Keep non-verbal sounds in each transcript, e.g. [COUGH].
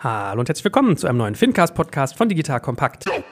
Hallo und herzlich willkommen zu einem neuen Fincast-Podcast von Digital Kompakt. Mein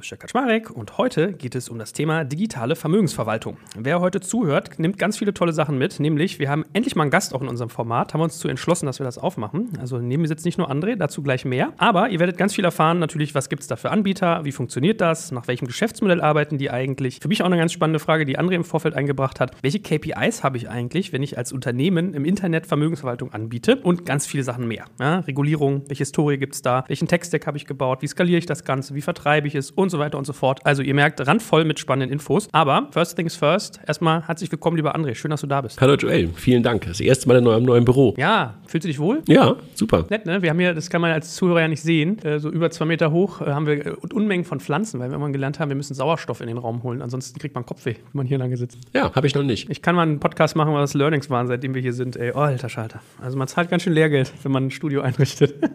Name ist Jörg Kaczmarek und heute geht es um das Thema digitale Vermögensverwaltung. Wer heute zuhört, nimmt ganz viele tolle Sachen mit, nämlich wir haben endlich mal einen Gast auch in unserem Format, haben uns zu entschlossen, dass wir das aufmachen. Also neben mir sitzt nicht nur André, dazu gleich mehr, aber ihr werdet ganz viel erfahren, natürlich, was gibt es da für Anbieter, wie funktioniert das, nach welchem Geschäftsmodell arbeiten die eigentlich. Für mich auch eine ganz spannende Frage, die André im Vorfeld eingebracht hat. Welche KPIs habe ich eigentlich, wenn ich als Unternehmen im Internet Vermögensverwaltung anbiete und ganz viele Sachen mehr. Ja, Regulierung, welche Historie gibt es da, welchen Tech-Stack habe ich gebaut, wie skaliere ich das Ganze, wie vertreibe ich es und so weiter und so fort. Also ihr merkt, randvoll mit spannenden Infos. Aber first things first, erstmal herzlich willkommen, lieber André. Schön, dass du da bist. Hallo Joel, vielen Dank. Das erste Mal in eurem neuen Büro. Ja, fühlst du dich wohl? Ja, super. Nett, ne? Wir haben hier, das kann man als Zuhörer ja nicht sehen, äh, so über zwei Meter hoch äh, haben wir äh, Unmengen von Pflanzen, weil wir immer gelernt haben, wir müssen Sauerstoff in den Raum holen. Ansonsten kriegt man Kopfweh, wenn man hier lange sitzt. Ja, habe ich noch nicht. Ich kann mal einen Podcast machen, was Learnings waren, seitdem wir hier sind. Ey, oh, alter Schalter. Also man zahlt ganz schön Lehrgeld, wenn man ein Studio einrichtet. [LAUGHS]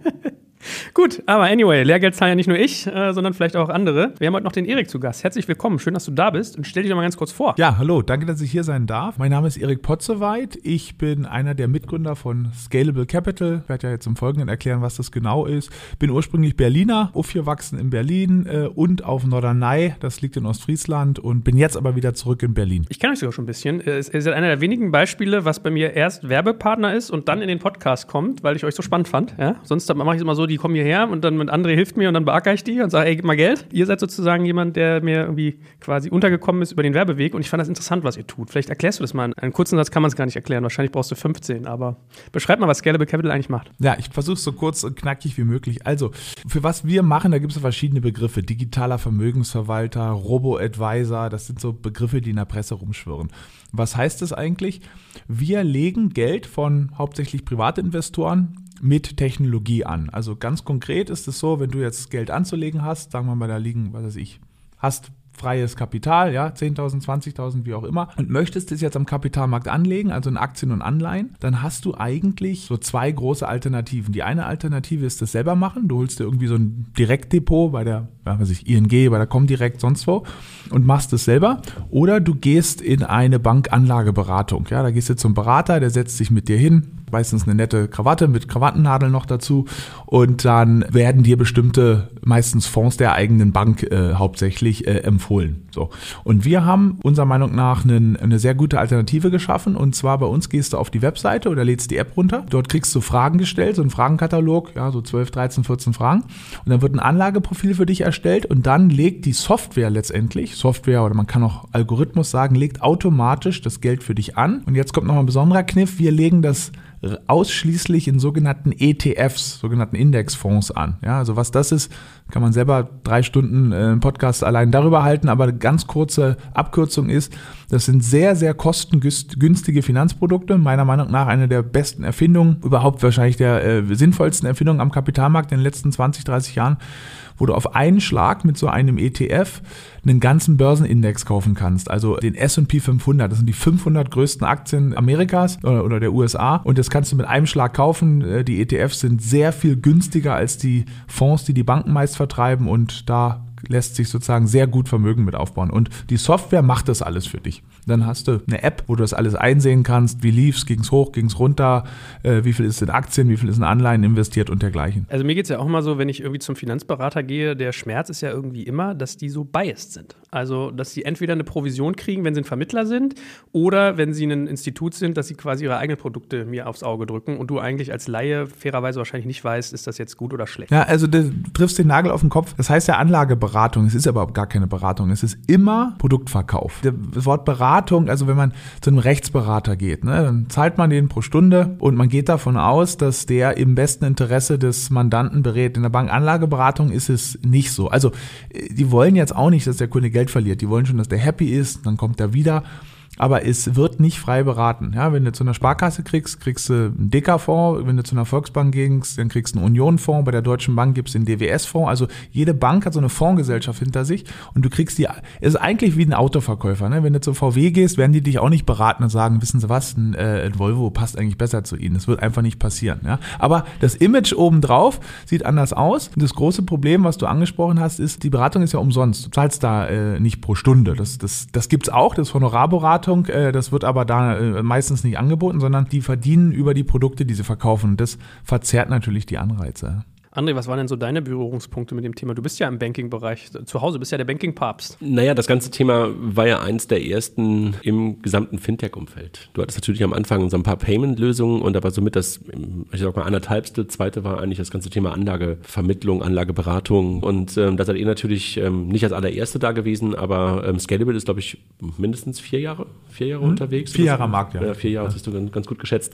Gut, aber anyway, Lehrgeld zahlen ja nicht nur ich, äh, sondern vielleicht auch andere. Wir haben heute noch den Erik zu Gast. Herzlich willkommen, schön, dass du da bist und stell dich doch mal ganz kurz vor. Ja, hallo, danke, dass ich hier sein darf. Mein Name ist Erik Potzeweit. Ich bin einer der Mitgründer von Scalable Capital. Ich werde ja jetzt im Folgenden erklären, was das genau ist. Bin ursprünglich Berliner, aufgewachsen in Berlin äh, und auf Norderney, das liegt in Ostfriesland und bin jetzt aber wieder zurück in Berlin. Ich kenne euch sogar schon ein bisschen. Ihr seid einer der wenigen Beispiele, was bei mir erst Werbepartner ist und dann in den Podcast kommt, weil ich euch so spannend fand. Ja? Sonst mache ich es immer so, die kommen hierher und dann mit André hilft mir und dann beackere ich die und sage, ey, gib mal Geld. Ihr seid sozusagen jemand, der mir irgendwie quasi untergekommen ist über den Werbeweg und ich fand das interessant, was ihr tut. Vielleicht erklärst du das mal. In einem kurzen Satz kann man es gar nicht erklären. Wahrscheinlich brauchst du 15, aber beschreib mal, was Scalable Capital eigentlich macht. Ja, ich versuche es so kurz und knackig wie möglich. Also, für was wir machen, da gibt es verschiedene Begriffe. Digitaler Vermögensverwalter, Robo-Advisor, das sind so Begriffe, die in der Presse rumschwirren. Was heißt das eigentlich? Wir legen Geld von hauptsächlich Privatinvestoren mit Technologie an. Also ganz konkret ist es so, wenn du jetzt Geld anzulegen hast, sagen wir mal, da liegen, was weiß ich, hast freies Kapital, ja, 10.000, 20.000, wie auch immer, und möchtest es jetzt am Kapitalmarkt anlegen, also in Aktien und Anleihen, dann hast du eigentlich so zwei große Alternativen. Die eine Alternative ist das selber machen. Du holst dir irgendwie so ein Direktdepot bei der, ja, weiß ich, ING, bei der Comdirect, sonst wo und machst es selber. Oder du gehst in eine Bankanlageberatung. Ja, da gehst du zum Berater, der setzt sich mit dir hin, meistens eine nette Krawatte mit Krawattennadeln noch dazu und dann werden dir bestimmte, meistens Fonds der eigenen Bank äh, hauptsächlich äh, empfohlen. So. Und wir haben unserer Meinung nach einen, eine sehr gute Alternative geschaffen und zwar bei uns gehst du auf die Webseite oder lädst die App runter. Dort kriegst du Fragen gestellt, so ein Fragenkatalog, ja, so 12, 13, 14 Fragen und dann wird ein Anlageprofil für dich erstellt und dann legt die Software letztendlich, Software oder man kann auch Algorithmus sagen, legt automatisch das Geld für dich an. Und jetzt kommt noch ein besonderer Kniff, wir legen das ausschließlich in sogenannten ETFs, sogenannten Indexfonds an. Ja, also was das ist, kann man selber drei Stunden äh, Podcast allein darüber halten, aber eine ganz kurze Abkürzung ist, das sind sehr, sehr kostengünstige Finanzprodukte, meiner Meinung nach eine der besten Erfindungen, überhaupt wahrscheinlich der äh, sinnvollsten Erfindungen am Kapitalmarkt in den letzten 20, 30 Jahren wo du auf einen Schlag mit so einem ETF einen ganzen Börsenindex kaufen kannst. Also den S&P 500. Das sind die 500 größten Aktien Amerikas oder, oder der USA. Und das kannst du mit einem Schlag kaufen. Äh, die ETFs sind sehr viel günstiger als die Fonds, die die Banken meist vertreiben. Und da lässt sich sozusagen sehr gut Vermögen mit aufbauen. Und die Software macht das alles für dich. Dann hast du eine App, wo du das alles einsehen kannst. Wie lief's, ging's hoch, ging's runter, äh, wie viel ist in Aktien, wie viel ist in Anleihen investiert und dergleichen. Also mir geht es ja auch immer so, wenn ich irgendwie zum Finanzberater gehe, der Schmerz ist ja irgendwie immer, dass die so biased sind. Also, dass sie entweder eine Provision kriegen, wenn sie ein Vermittler sind, oder wenn sie ein Institut sind, dass sie quasi ihre eigenen Produkte mir aufs Auge drücken und du eigentlich als Laie fairerweise wahrscheinlich nicht weißt, ist das jetzt gut oder schlecht. Ja, also du triffst den Nagel auf den Kopf. Das heißt ja Anlageberatung. Es ist aber gar keine Beratung. Es ist immer Produktverkauf. Das Wort Beratung, also wenn man zu einem Rechtsberater geht, ne, dann zahlt man den pro Stunde und man geht davon aus, dass der im besten Interesse des Mandanten berät. In der Bankanlageberatung ist es nicht so. Also die wollen jetzt auch nicht, dass der Kunde Geld verliert. Die wollen schon, dass der happy ist, dann kommt er wieder. Aber es wird nicht frei beraten. Ja, wenn du zu einer Sparkasse kriegst, kriegst du einen DK-Fonds, wenn du zu einer Volksbank gehst, dann kriegst du einen Union-Fonds, bei der Deutschen Bank gibt es den DWS-Fonds. Also jede Bank hat so eine Fondsgesellschaft hinter sich und du kriegst die, es ist eigentlich wie ein Autoverkäufer. Ne? Wenn du zu VW gehst, werden die dich auch nicht beraten und sagen, wissen Sie was, ein, äh, ein Volvo passt eigentlich besser zu Ihnen. Das wird einfach nicht passieren. Ja? Aber das Image obendrauf sieht anders aus. Das große Problem, was du angesprochen hast, ist, die Beratung ist ja umsonst. Du zahlst da äh, nicht pro Stunde. Das, das, das gibt's auch, das Honorarberatung. Äh, das wird aber da äh, meistens nicht angeboten, sondern die verdienen über die Produkte, die sie verkaufen. Und das verzerrt natürlich die Anreize. André, was waren denn so deine Berührungspunkte mit dem Thema? Du bist ja im Banking-Bereich zu Hause, bist ja der Banking-Papst. Naja, das ganze Thema war ja eins der ersten im gesamten Fintech-Umfeld. Du hattest natürlich am Anfang so ein paar Payment-Lösungen und aber somit das, ich sag mal, anderthalbste, zweite war eigentlich das ganze Thema Anlagevermittlung, Anlageberatung und ähm, da seid ihr natürlich ähm, nicht als allererste da gewesen, aber ähm, Scalable ist, glaube ich, mindestens vier Jahre, vier Jahre mhm. unterwegs. Vier Jahre am Markt, ja. ja vier Jahre, das hast du ganz, ganz gut geschätzt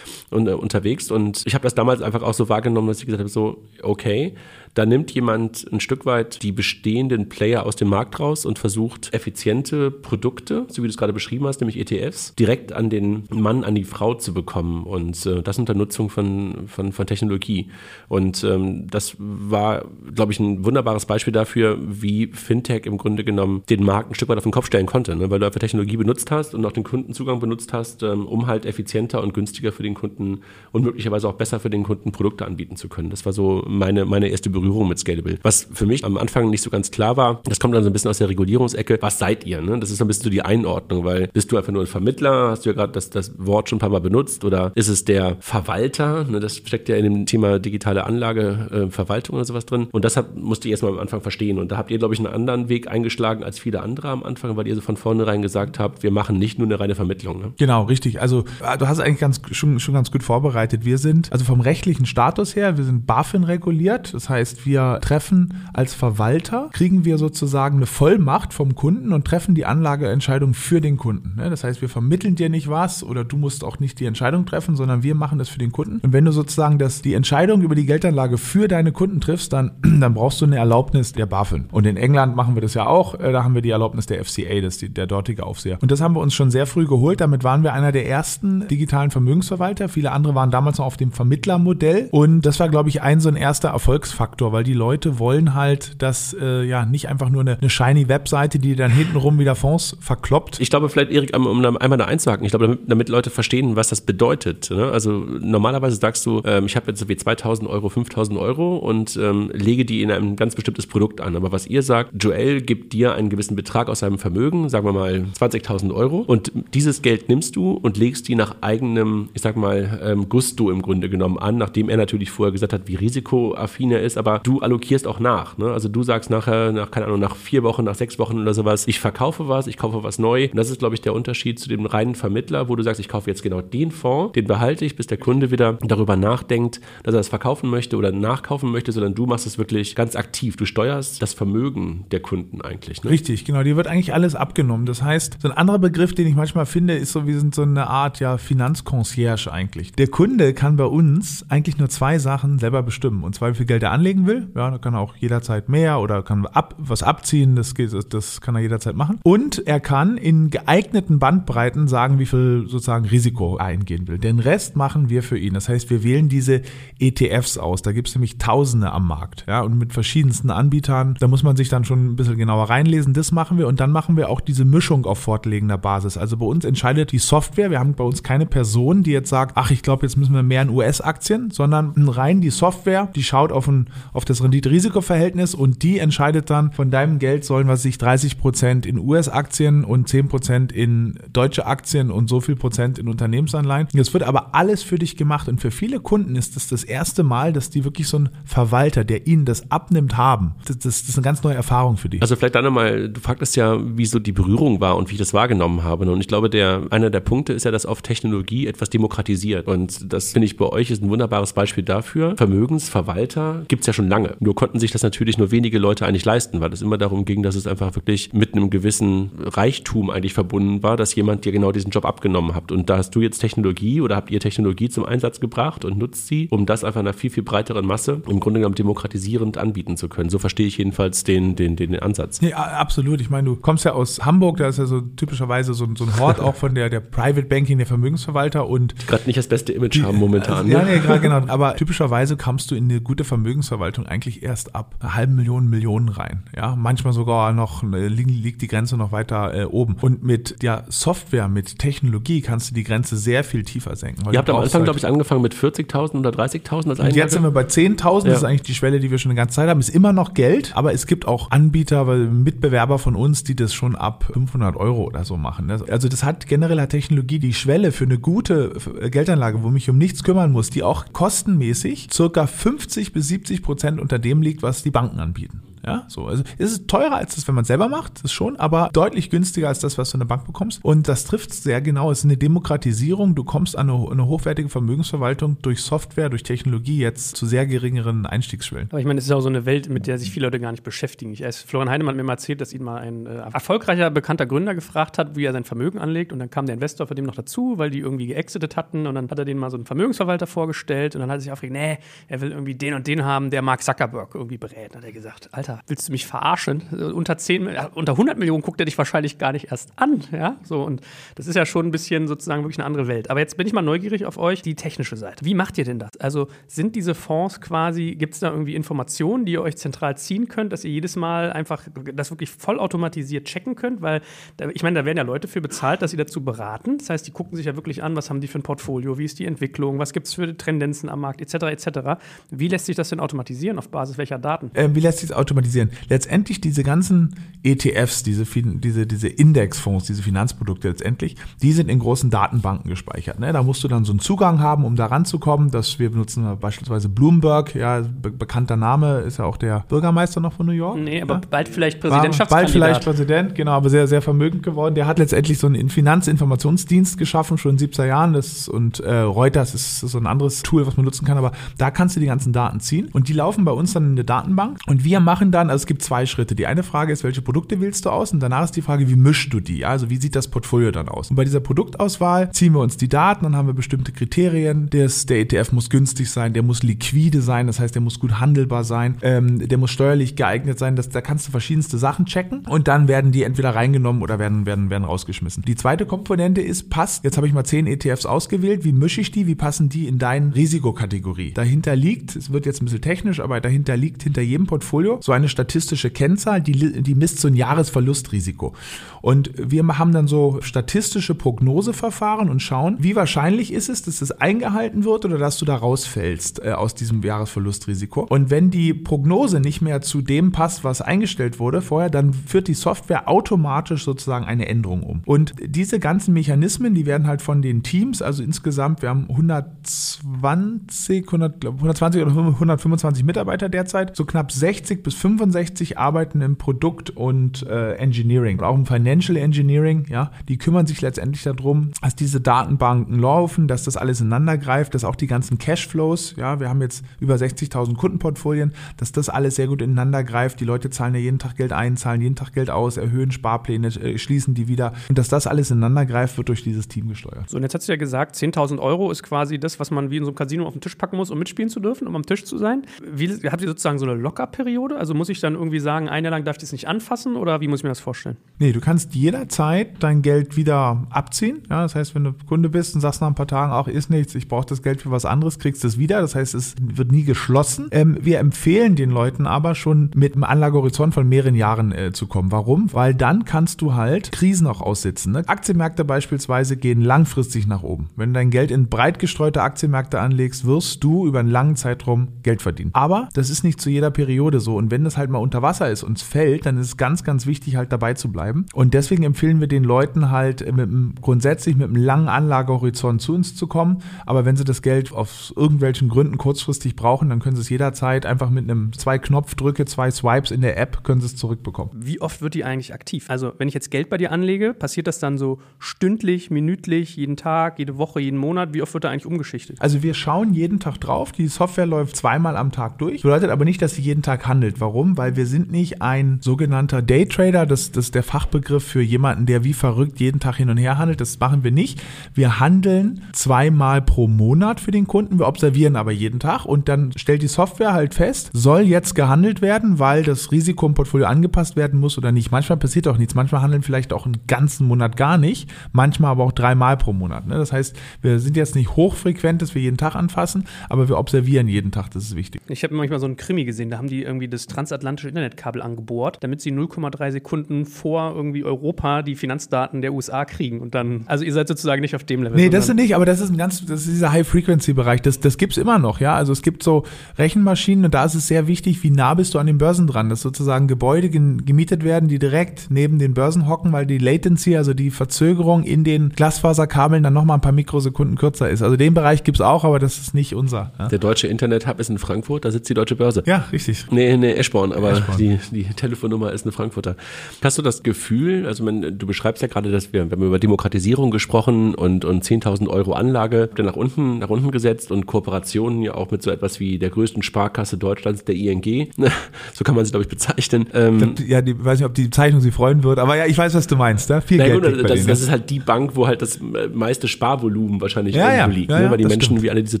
und äh, unterwegs und ich habe das damals einfach auch so wahrgenommen, dass ich gesagt habe, so, okay, da nimmt jemand ein Stück weit die bestehenden Player aus dem Markt raus und versucht effiziente Produkte, so wie du es gerade beschrieben hast, nämlich ETFs, direkt an den Mann, an die Frau zu bekommen und äh, das unter Nutzung von, von, von Technologie. Und ähm, das war, glaube ich, ein wunderbares Beispiel dafür, wie Fintech im Grunde genommen den Markt ein Stück weit auf den Kopf stellen konnte, ne? weil du einfach Technologie benutzt hast und auch den Kundenzugang benutzt hast, ähm, um halt effizienter und günstiger für den Kunden und möglicherweise auch besser für den Kunden Produkte anbieten zu können. Das war so meine, meine erste Berührung Berührung mit Scalable. Was für mich am Anfang nicht so ganz klar war, das kommt dann so ein bisschen aus der Regulierungsecke. Was seid ihr? Ne? Das ist so ein bisschen so die Einordnung, weil bist du einfach nur ein Vermittler? Hast du ja gerade das, das Wort schon ein paar Mal benutzt? Oder ist es der Verwalter? Ne? Das steckt ja in dem Thema digitale Anlage, äh, Verwaltung oder sowas drin. Und deshalb musste ich erstmal am Anfang verstehen. Und da habt ihr, glaube ich, einen anderen Weg eingeschlagen als viele andere am Anfang, weil ihr so von vornherein gesagt habt, wir machen nicht nur eine reine Vermittlung. Ne? Genau, richtig. Also äh, du hast eigentlich ganz, schon, schon ganz gut vorbereitet. Wir sind, also vom rechtlichen Status her, wir sind BaFin reguliert. Das heißt, wir treffen als Verwalter, kriegen wir sozusagen eine Vollmacht vom Kunden und treffen die Anlageentscheidung für den Kunden. Ne? Das heißt, wir vermitteln dir nicht was oder du musst auch nicht die Entscheidung treffen, sondern wir machen das für den Kunden. Und wenn du sozusagen das, die Entscheidung über die Geldanlage für deine Kunden triffst, dann, [CLEARS THROAT] dann brauchst du eine Erlaubnis der BaFin. Und in England machen wir das ja auch. Äh, da haben wir die Erlaubnis der FCA, das die, der dortige Aufseher. Und das haben wir uns schon sehr früh geholt. Damit waren wir einer der ersten digitalen Vermögensverwalter. Viele andere waren damals noch auf dem Vermittlermodell. Und das war, glaube ich, ein so ein erster Erfolgsfaktor, weil die Leute wollen halt, dass äh, ja nicht einfach nur eine, eine shiny Webseite, die dann hintenrum wieder Fonds verkloppt. Ich glaube, vielleicht, Erik, um, um einmal da einzuhaken, ich glaube, damit, damit, Leute verstehen, was das bedeutet. Ne? Also normalerweise sagst du, ähm, ich habe jetzt so wie 2000 Euro, 5000 Euro und ähm, lege die in ein ganz bestimmtes Produkt an. Aber was ihr sagt, Joel gibt dir einen gewissen Betrag aus seinem Vermögen, sagen wir mal 20.000 Euro und dieses Geld nimmst du und legst die nach eigenem, ich sag mal, ähm, Gusto im Grunde genommen an, nachdem er natürlich vorher gesagt hat, wie risikoaffin er ist, aber du allokierst auch nach. Ne? Also du sagst nachher, nach, keine Ahnung, nach vier Wochen, nach sechs Wochen oder sowas, ich verkaufe was, ich kaufe was neu. Und das ist, glaube ich, der Unterschied zu dem reinen Vermittler, wo du sagst, ich kaufe jetzt genau den Fonds, den behalte ich, bis der Kunde wieder darüber nachdenkt, dass er das verkaufen möchte oder nachkaufen möchte, sondern du machst es wirklich ganz aktiv. Du steuerst das Vermögen der Kunden eigentlich. Ne? Richtig, genau. Dir wird eigentlich alles abgenommen. Das heißt, so ein anderer Begriff, den ich manchmal finde, ist so, wir sind so eine Art ja Finanzconcierge eigentlich. Der Kunde kann bei uns eigentlich nur zwei Sachen selber bestimmen. Und zwar, wie viel Geld er anlegen will. Ja, da kann er auch jederzeit mehr oder kann ab, was abziehen, das, das kann er jederzeit machen. Und er kann in geeigneten Bandbreiten sagen, wie viel sozusagen Risiko er eingehen will. Den Rest machen wir für ihn. Das heißt, wir wählen diese ETFs aus. Da gibt es nämlich Tausende am Markt. Ja, und mit verschiedensten Anbietern. Da muss man sich dann schon ein bisschen genauer reinlesen. Das machen wir. Und dann machen wir auch diese Mischung auf fortlegender Basis. Also bei uns entscheidet die Software. Wir haben bei uns keine Person, die jetzt sagt, ach, ich glaube, jetzt müssen wir mehr in US-Aktien, sondern rein die Software, die schaut auf, ein, auf das Rendite-Risiko-Verhältnis und die entscheidet dann, von deinem Geld sollen was sich 30 Prozent in US-Aktien und 10 Prozent in deutsche Aktien und so viel Prozent in Unternehmensanleihen. Das wird aber alles für dich gemacht und für viele Kunden ist das das erste Mal, dass die wirklich so einen Verwalter, der ihnen das abnimmt, haben. Das, das, das ist eine ganz neue Erfahrung für die. Also vielleicht dann nochmal, du fragtest ja, wie so die Berührung war und wie ich das wahrgenommen habe. Und ich glaube, der, einer der Punkte ist ja, dass auf Technologie etwas demokratisiert. Und das finde ich bei euch ist ein wunderbares Beispiel dafür. Vermögensverwaltung Verwalter gibt es ja schon lange. Nur konnten sich das natürlich nur wenige Leute eigentlich leisten, weil es immer darum ging, dass es einfach wirklich mit einem gewissen Reichtum eigentlich verbunden war, dass jemand dir genau diesen Job abgenommen hat. Und da hast du jetzt Technologie oder habt ihr Technologie zum Einsatz gebracht und nutzt sie, um das einfach einer viel, viel breiteren Masse im Grunde genommen demokratisierend anbieten zu können. So verstehe ich jedenfalls den, den, den, Ansatz. Ja, absolut. Ich meine, du kommst ja aus Hamburg, da ist ja so typischerweise so, so ein Hort auch von der, der Private Banking, der Vermögensverwalter und gerade nicht das beste Image haben momentan. Ja, ne? nee, gerade genau. Aber typischerweise kommst du in eine gute Vermögensverwaltung eigentlich erst ab einer halben Million, Millionen rein. Ja, manchmal sogar noch äh, liegt die Grenze noch weiter äh, oben. Und mit ja, Software, mit Technologie kannst du die Grenze sehr viel tiefer senken. Ihr habt am Anfang, halt glaube ich, angefangen mit 40.000 oder 30.000 als Und jetzt sind wir bei 10.000. Ja. Das ist eigentlich die Schwelle, die wir schon eine ganze Zeit haben. Ist immer noch Geld, aber es gibt auch Anbieter, Mitbewerber von uns, die das schon ab 500 Euro oder so machen. Ne? Also das hat genereller Technologie die Schwelle für eine gute Geldanlage, wo mich um nichts kümmern muss, die auch kostenmäßig circa 50 bis 70 Prozent unter dem liegt, was die Banken anbieten. Ja, so. Also es ist teurer als das, wenn man selber macht, das schon, aber deutlich günstiger als das, was du in der Bank bekommst. Und das trifft sehr genau. Es ist eine Demokratisierung. Du kommst an eine, eine hochwertige Vermögensverwaltung durch Software, durch Technologie jetzt zu sehr geringeren Einstiegsschwellen. Aber ich meine, es ist auch so eine Welt, mit der sich viele Leute gar nicht beschäftigen. Ich weiß, Florian Heinemann hat mir mal erzählt, dass ihn mal ein äh, erfolgreicher, bekannter Gründer gefragt hat, wie er sein Vermögen anlegt. Und dann kam der Investor von dem noch dazu, weil die irgendwie geexitet hatten. Und dann hat er denen mal so einen Vermögensverwalter vorgestellt. Und dann hat er sich aufgeregt, nee, er will irgendwie den und den haben, der Mark Zuckerberg irgendwie berät. Und hat er gesagt, Alter, willst du mich verarschen? Unter 10, unter 100 Millionen guckt er dich wahrscheinlich gar nicht erst an. Ja, so. Und das ist ja schon ein bisschen sozusagen wirklich eine andere Welt. Aber jetzt bin ich mal neugierig auf euch, die technische Seite. Wie macht ihr denn das? Also sind diese Fonds quasi, gibt es da irgendwie Informationen, die ihr euch zentral ziehen könnt, dass ihr jedes Mal einfach das wirklich vollautomatisiert checken könnt? Weil da, ich meine, da werden ja Leute für bezahlt, dass sie dazu beraten. Das heißt, die gucken sich ja wirklich an, was haben die für ein Portfolio, wie ist die Entwicklung, was gibt es für Tendenzen am Markt, etc. etc. Wie lässt sich das denn automatisieren? Auf Basis welcher Daten? Ähm, wie lässt sich das automatisieren? Letztendlich diese ganzen ETFs, diese, diese, diese Indexfonds, diese Finanzprodukte letztendlich, die sind in großen Datenbanken gespeichert. Ne? Da musst du dann so einen Zugang haben, um da ranzukommen. Dass wir benutzen beispielsweise Bloomberg, ja, be bekannter Name, ist ja auch der Bürgermeister noch von New York. Nee, aber ja? bald vielleicht Präsidentschaftskandidat. Bald vielleicht Präsident, genau, aber sehr, sehr vermögend geworden. Der hat letztendlich so einen Finanzinformationsdienst geschaffen, schon in den 70er Jahren. Das, und äh, Reuters ist so ein anderes Tool, was man nutzen kann, aber da kannst du die ganzen Daten ziehen und die laufen bei uns dann in der Datenbank und wir machen dann, also es gibt zwei Schritte. Die eine Frage ist, welche Produkte wählst du aus und danach ist die Frage, wie mischst du die? Also wie sieht das Portfolio dann aus? Und bei dieser Produktauswahl ziehen wir uns die Daten, dann haben wir bestimmte Kriterien. Das, der ETF muss günstig sein, der muss liquide sein, das heißt, der muss gut handelbar sein, ähm, der muss steuerlich geeignet sein, das, da kannst du verschiedenste Sachen checken und dann werden die entweder reingenommen oder werden, werden, werden rausgeschmissen. Die zweite Komponente ist, passt, jetzt habe ich mal zehn ETFs ausgewählt, wie mische ich die, wie passen die in deine Risikokategorie? Dahinter liegt, es wird jetzt ein bisschen technisch, aber dahinter liegt hinter jedem Portfolio so eine statistische Kennzahl, die, die misst so ein Jahresverlustrisiko. Und wir haben dann so statistische Prognoseverfahren und schauen, wie wahrscheinlich ist es, dass das eingehalten wird oder dass du da rausfällst äh, aus diesem Jahresverlustrisiko. Und wenn die Prognose nicht mehr zu dem passt, was eingestellt wurde vorher, dann führt die Software automatisch sozusagen eine Änderung um. Und diese ganzen Mechanismen, die werden halt von den Teams, also insgesamt, wir haben 120, 100, 120 oder 125 Mitarbeiter derzeit, so knapp 60 bis 65 arbeiten im Produkt- und äh, Engineering, auch im Financial Engineering, ja, die kümmern sich letztendlich darum, dass diese Datenbanken laufen, dass das alles ineinander greift, dass auch die ganzen Cashflows, ja, wir haben jetzt über 60.000 Kundenportfolien, dass das alles sehr gut ineinander greift. Die Leute zahlen ja jeden Tag Geld ein, zahlen jeden Tag Geld aus, erhöhen Sparpläne, äh, schließen die wieder. Und dass das alles ineinander greift, wird durch dieses Team gesteuert. So, und jetzt hast du ja gesagt, 10.000 Euro ist quasi das, was man wie in so einem Casino auf den Tisch packen muss, um mitspielen zu dürfen, um am Tisch zu sein. Wie, habt ihr sozusagen so eine Lockerperiode? Also muss ich dann irgendwie sagen, ein Jahr lang darf ich das nicht anfassen oder wie muss ich mir das vorstellen? Nee, du kannst jederzeit dein Geld wieder abziehen. Ja, das heißt, wenn du Kunde bist und sagst nach ein paar Tagen auch, ist nichts, ich brauche das Geld für was anderes, kriegst du es wieder. Das heißt, es wird nie geschlossen. Ähm, wir empfehlen den Leuten aber schon mit einem Anlagehorizont von mehreren Jahren äh, zu kommen. Warum? Weil dann kannst du halt Krisen auch aussitzen. Ne? Aktienmärkte beispielsweise gehen langfristig nach oben. Wenn du dein Geld in breit gestreute Aktienmärkte anlegst, wirst du über einen langen Zeitraum Geld verdienen. Aber das ist nicht zu jeder Periode so. Und wenn wenn das halt mal unter Wasser ist und es fällt, dann ist es ganz, ganz wichtig, halt dabei zu bleiben. Und deswegen empfehlen wir den Leuten halt mit einem, grundsätzlich mit einem langen Anlagehorizont zu uns zu kommen. Aber wenn sie das Geld aus irgendwelchen Gründen kurzfristig brauchen, dann können sie es jederzeit einfach mit einem zwei Knopfdrücke, zwei Swipes in der App können sie es zurückbekommen. Wie oft wird die eigentlich aktiv? Also, wenn ich jetzt Geld bei dir anlege, passiert das dann so stündlich, minütlich, jeden Tag, jede Woche, jeden Monat? Wie oft wird da eigentlich umgeschichtet? Also wir schauen jeden Tag drauf. Die Software läuft zweimal am Tag durch. Bedeutet aber nicht, dass sie jeden Tag handelt. Warum? Weil wir sind nicht ein sogenannter Daytrader. Das, das ist der Fachbegriff für jemanden, der wie verrückt jeden Tag hin und her handelt. Das machen wir nicht. Wir handeln zweimal pro Monat für den Kunden. Wir observieren aber jeden Tag und dann stellt die Software halt fest, soll jetzt gehandelt werden, weil das Risiko im Portfolio angepasst werden muss oder nicht. Manchmal passiert auch nichts. Manchmal handeln vielleicht auch einen ganzen Monat gar nicht. Manchmal aber auch dreimal pro Monat. Ne? Das heißt, wir sind jetzt nicht hochfrequent, dass wir jeden Tag anfassen, aber wir observieren jeden Tag. Das ist wichtig. Ich habe manchmal so einen Krimi gesehen, da haben die irgendwie das transatlantische Internetkabel angebohrt, damit sie 0,3 Sekunden vor irgendwie Europa die Finanzdaten der USA kriegen. Und dann, also ihr seid sozusagen nicht auf dem Level. Nee, das ist nicht, aber das ist ein ganz, das ist dieser High-Frequency-Bereich. Das, das gibt's immer noch, ja. Also es gibt so Rechenmaschinen und da ist es sehr wichtig, wie nah bist du an den Börsen dran, dass sozusagen Gebäude gemietet werden, die direkt neben den Börsen hocken, weil die Latency, also die Verzögerung in den Glasfaserkabeln dann nochmal ein paar Mikrosekunden kürzer ist. Also den Bereich gibt's auch, aber das ist nicht unser. Ja? Der deutsche Internet-Hub ist in Frankfurt, da sitzt die Deutsche Börse. Ja, richtig. Nee, nee, Eschborn, aber Eschborn. Die, die Telefonnummer ist eine Frankfurter. Hast du das Gefühl, also man, du beschreibst ja gerade, dass wir, wir haben über Demokratisierung gesprochen und, und 10.000 Euro Anlage nach unten, nach unten gesetzt und Kooperationen ja auch mit so etwas wie der größten Sparkasse Deutschlands, der ING. [LAUGHS] so kann man sie, glaube ich, bezeichnen. Ähm, ja, die, weiß nicht, ob die Bezeichnung sie freuen wird, aber ja, ich weiß, was du meinst. Ja? Viel Geld gut, das, das, ist halt die Bank, wo halt das meiste Sparvolumen wahrscheinlich ja, irgendwo ja, liegt, ja, ne? weil die das Menschen stimmt. wie alle diese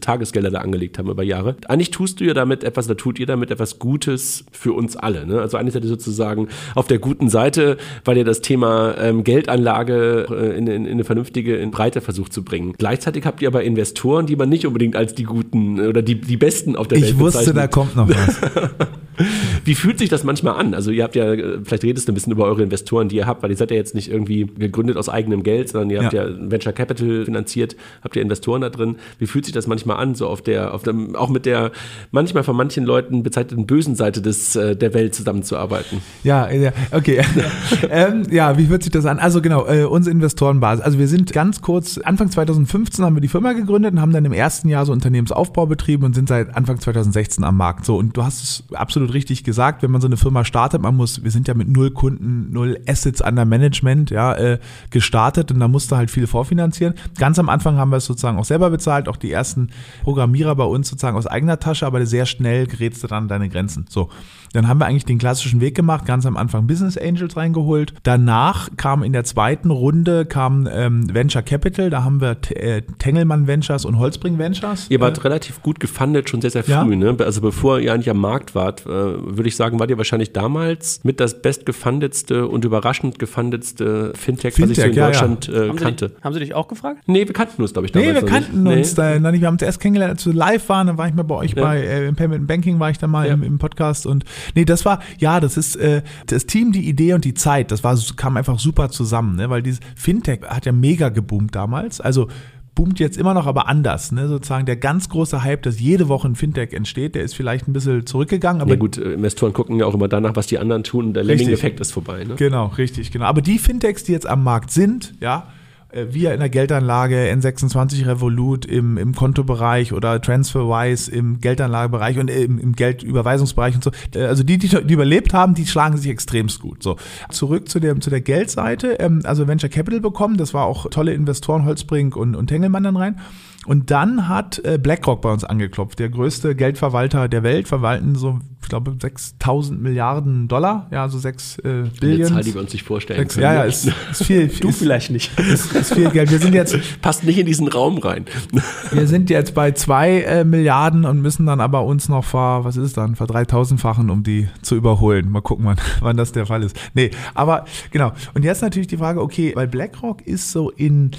Tagesgelder da angelegt haben über Jahre. Eigentlich tust du ja damit etwas, da tut ihr damit etwas Gutes für uns alle. Ne? Also seid ihr sozusagen auf der guten Seite, weil ihr das Thema ähm, Geldanlage äh, in, in, in eine vernünftige in Breite versucht zu bringen. Gleichzeitig habt ihr aber Investoren, die man nicht unbedingt als die guten oder die, die besten auf der Welt Ich wusste, bezeichnet. da kommt noch was. [LAUGHS] Wie fühlt sich das manchmal an? Also ihr habt ja, äh, vielleicht redest du ein bisschen über eure Investoren, die ihr habt, weil ihr seid ja jetzt nicht irgendwie gegründet aus eigenem Geld, sondern ihr habt ja, Ja. Venture Capital finanziert, habt ihr Investoren da drin. Wie fühlt sich das manchmal an, so auf der, auf dem, auch mit der manchmal von manchen Leuten bezeichneten bösen Seite des, äh, der Welt zusammenzuarbeiten? Ja, ja, okay. [LAUGHS] ähm, ja, wie hört sich das an? Also genau, äh, unsere Investorenbasis. Also wir sind ganz kurz, Anfang 2015 haben wir die Firma gegründet und haben dann im ersten Jahr so Unternehmensaufbau betrieben und sind seit Anfang 2016 am Markt. So, und du hast es absolut richtig gesagt, wenn man so eine Firma startet, man muss, wir sind ja mit null Kunden, null Assets under Management, ja, äh, gestartet und da musste halt viel vorfinanzieren. Ganz am Anfang haben wir es sozusagen auch selber bezahlt, auch die ersten Programmierer bei uns sozusagen aus eigener Tasche, aber sehr schnell gerätst du dann an deine Grenzen. So. Dann haben wir eigentlich den klassischen Weg gemacht, ganz am Anfang Business Angels reingeholt. Danach kam in der zweiten Runde kam ähm, Venture Capital, da haben wir T- äh, Tengelmann Ventures und Holzbring Ventures. Ihr wart relativ gut gefundet, schon sehr, sehr früh. Ja. Ne? Also bevor ihr eigentlich am Markt wart, äh, würde ich sagen, wart ihr wahrscheinlich damals mit das bestgefundetste und überraschend gefundetste Fintech, was ich so Fintech, in ja, ja. Deutschland Äh, Haben sie, kannte. dich, haben sie dich auch gefragt? Nee, wir kannten uns, glaube ich, Nee, damals wir noch kannten nicht. uns da noch nicht. Wir haben uns erst kennengelernt, als wir live waren. Dann war ich mal bei euch Ja. bei äh, im Payment Banking, war ich da mal Ja. im, im Podcast. Und nee, das war, ja, das ist äh, das Team, die Idee und die Zeit, das war, kam einfach super zusammen, ne? weil dieses Fintech hat ja mega geboomt damals. Also boomt jetzt immer noch, aber anders. Ne? Sozusagen der ganz große Hype, dass jede Woche ein Fintech entsteht, der ist vielleicht ein bisschen zurückgegangen. Aber Ja gut, äh, Investoren gucken ja auch immer danach, was die anderen tun. Der. Lemming-Effekt ist vorbei. Ne? Genau, richtig, genau. Aber die Fintechs, die jetzt am Markt sind, ja, äh, wir in der Geldanlage, N26 Revolut im, im Kontobereich oder TransferWise im Geldanlagebereich und im, im Geldüberweisungsbereich und so. Äh, Also die, die, die überlebt haben, die schlagen sich extremst gut. So. Zurück zu der, zu der Geldseite. Ähm, also Venture Capital bekommen, das war auch tolle Investoren, Holzbrink und, und Tengelmann dann rein. Und dann hat äh, BlackRock bei uns angeklopft, der größte Geldverwalter der Welt, verwalten so, ich glaube, 6000 Milliarden Dollar, ja, so 6 äh, Eine Billions. Zahl, die wir uns nicht vorstellen Sechs, können. ja, ja, ist, ist viel. [LAUGHS] Du ist, vielleicht nicht. Ist, ist viel Geld. Wir sind jetzt, [LAUGHS] Passt nicht in diesen Raum rein. [LAUGHS] wir sind jetzt bei zwei äh, Milliarden und müssen dann aber uns noch ver, was ist es dann, ver 3000-fachen, um die zu überholen. Mal gucken, wann, wann das der Fall ist. Nee, aber genau. Und jetzt natürlich die Frage, okay, weil BlackRock ist so in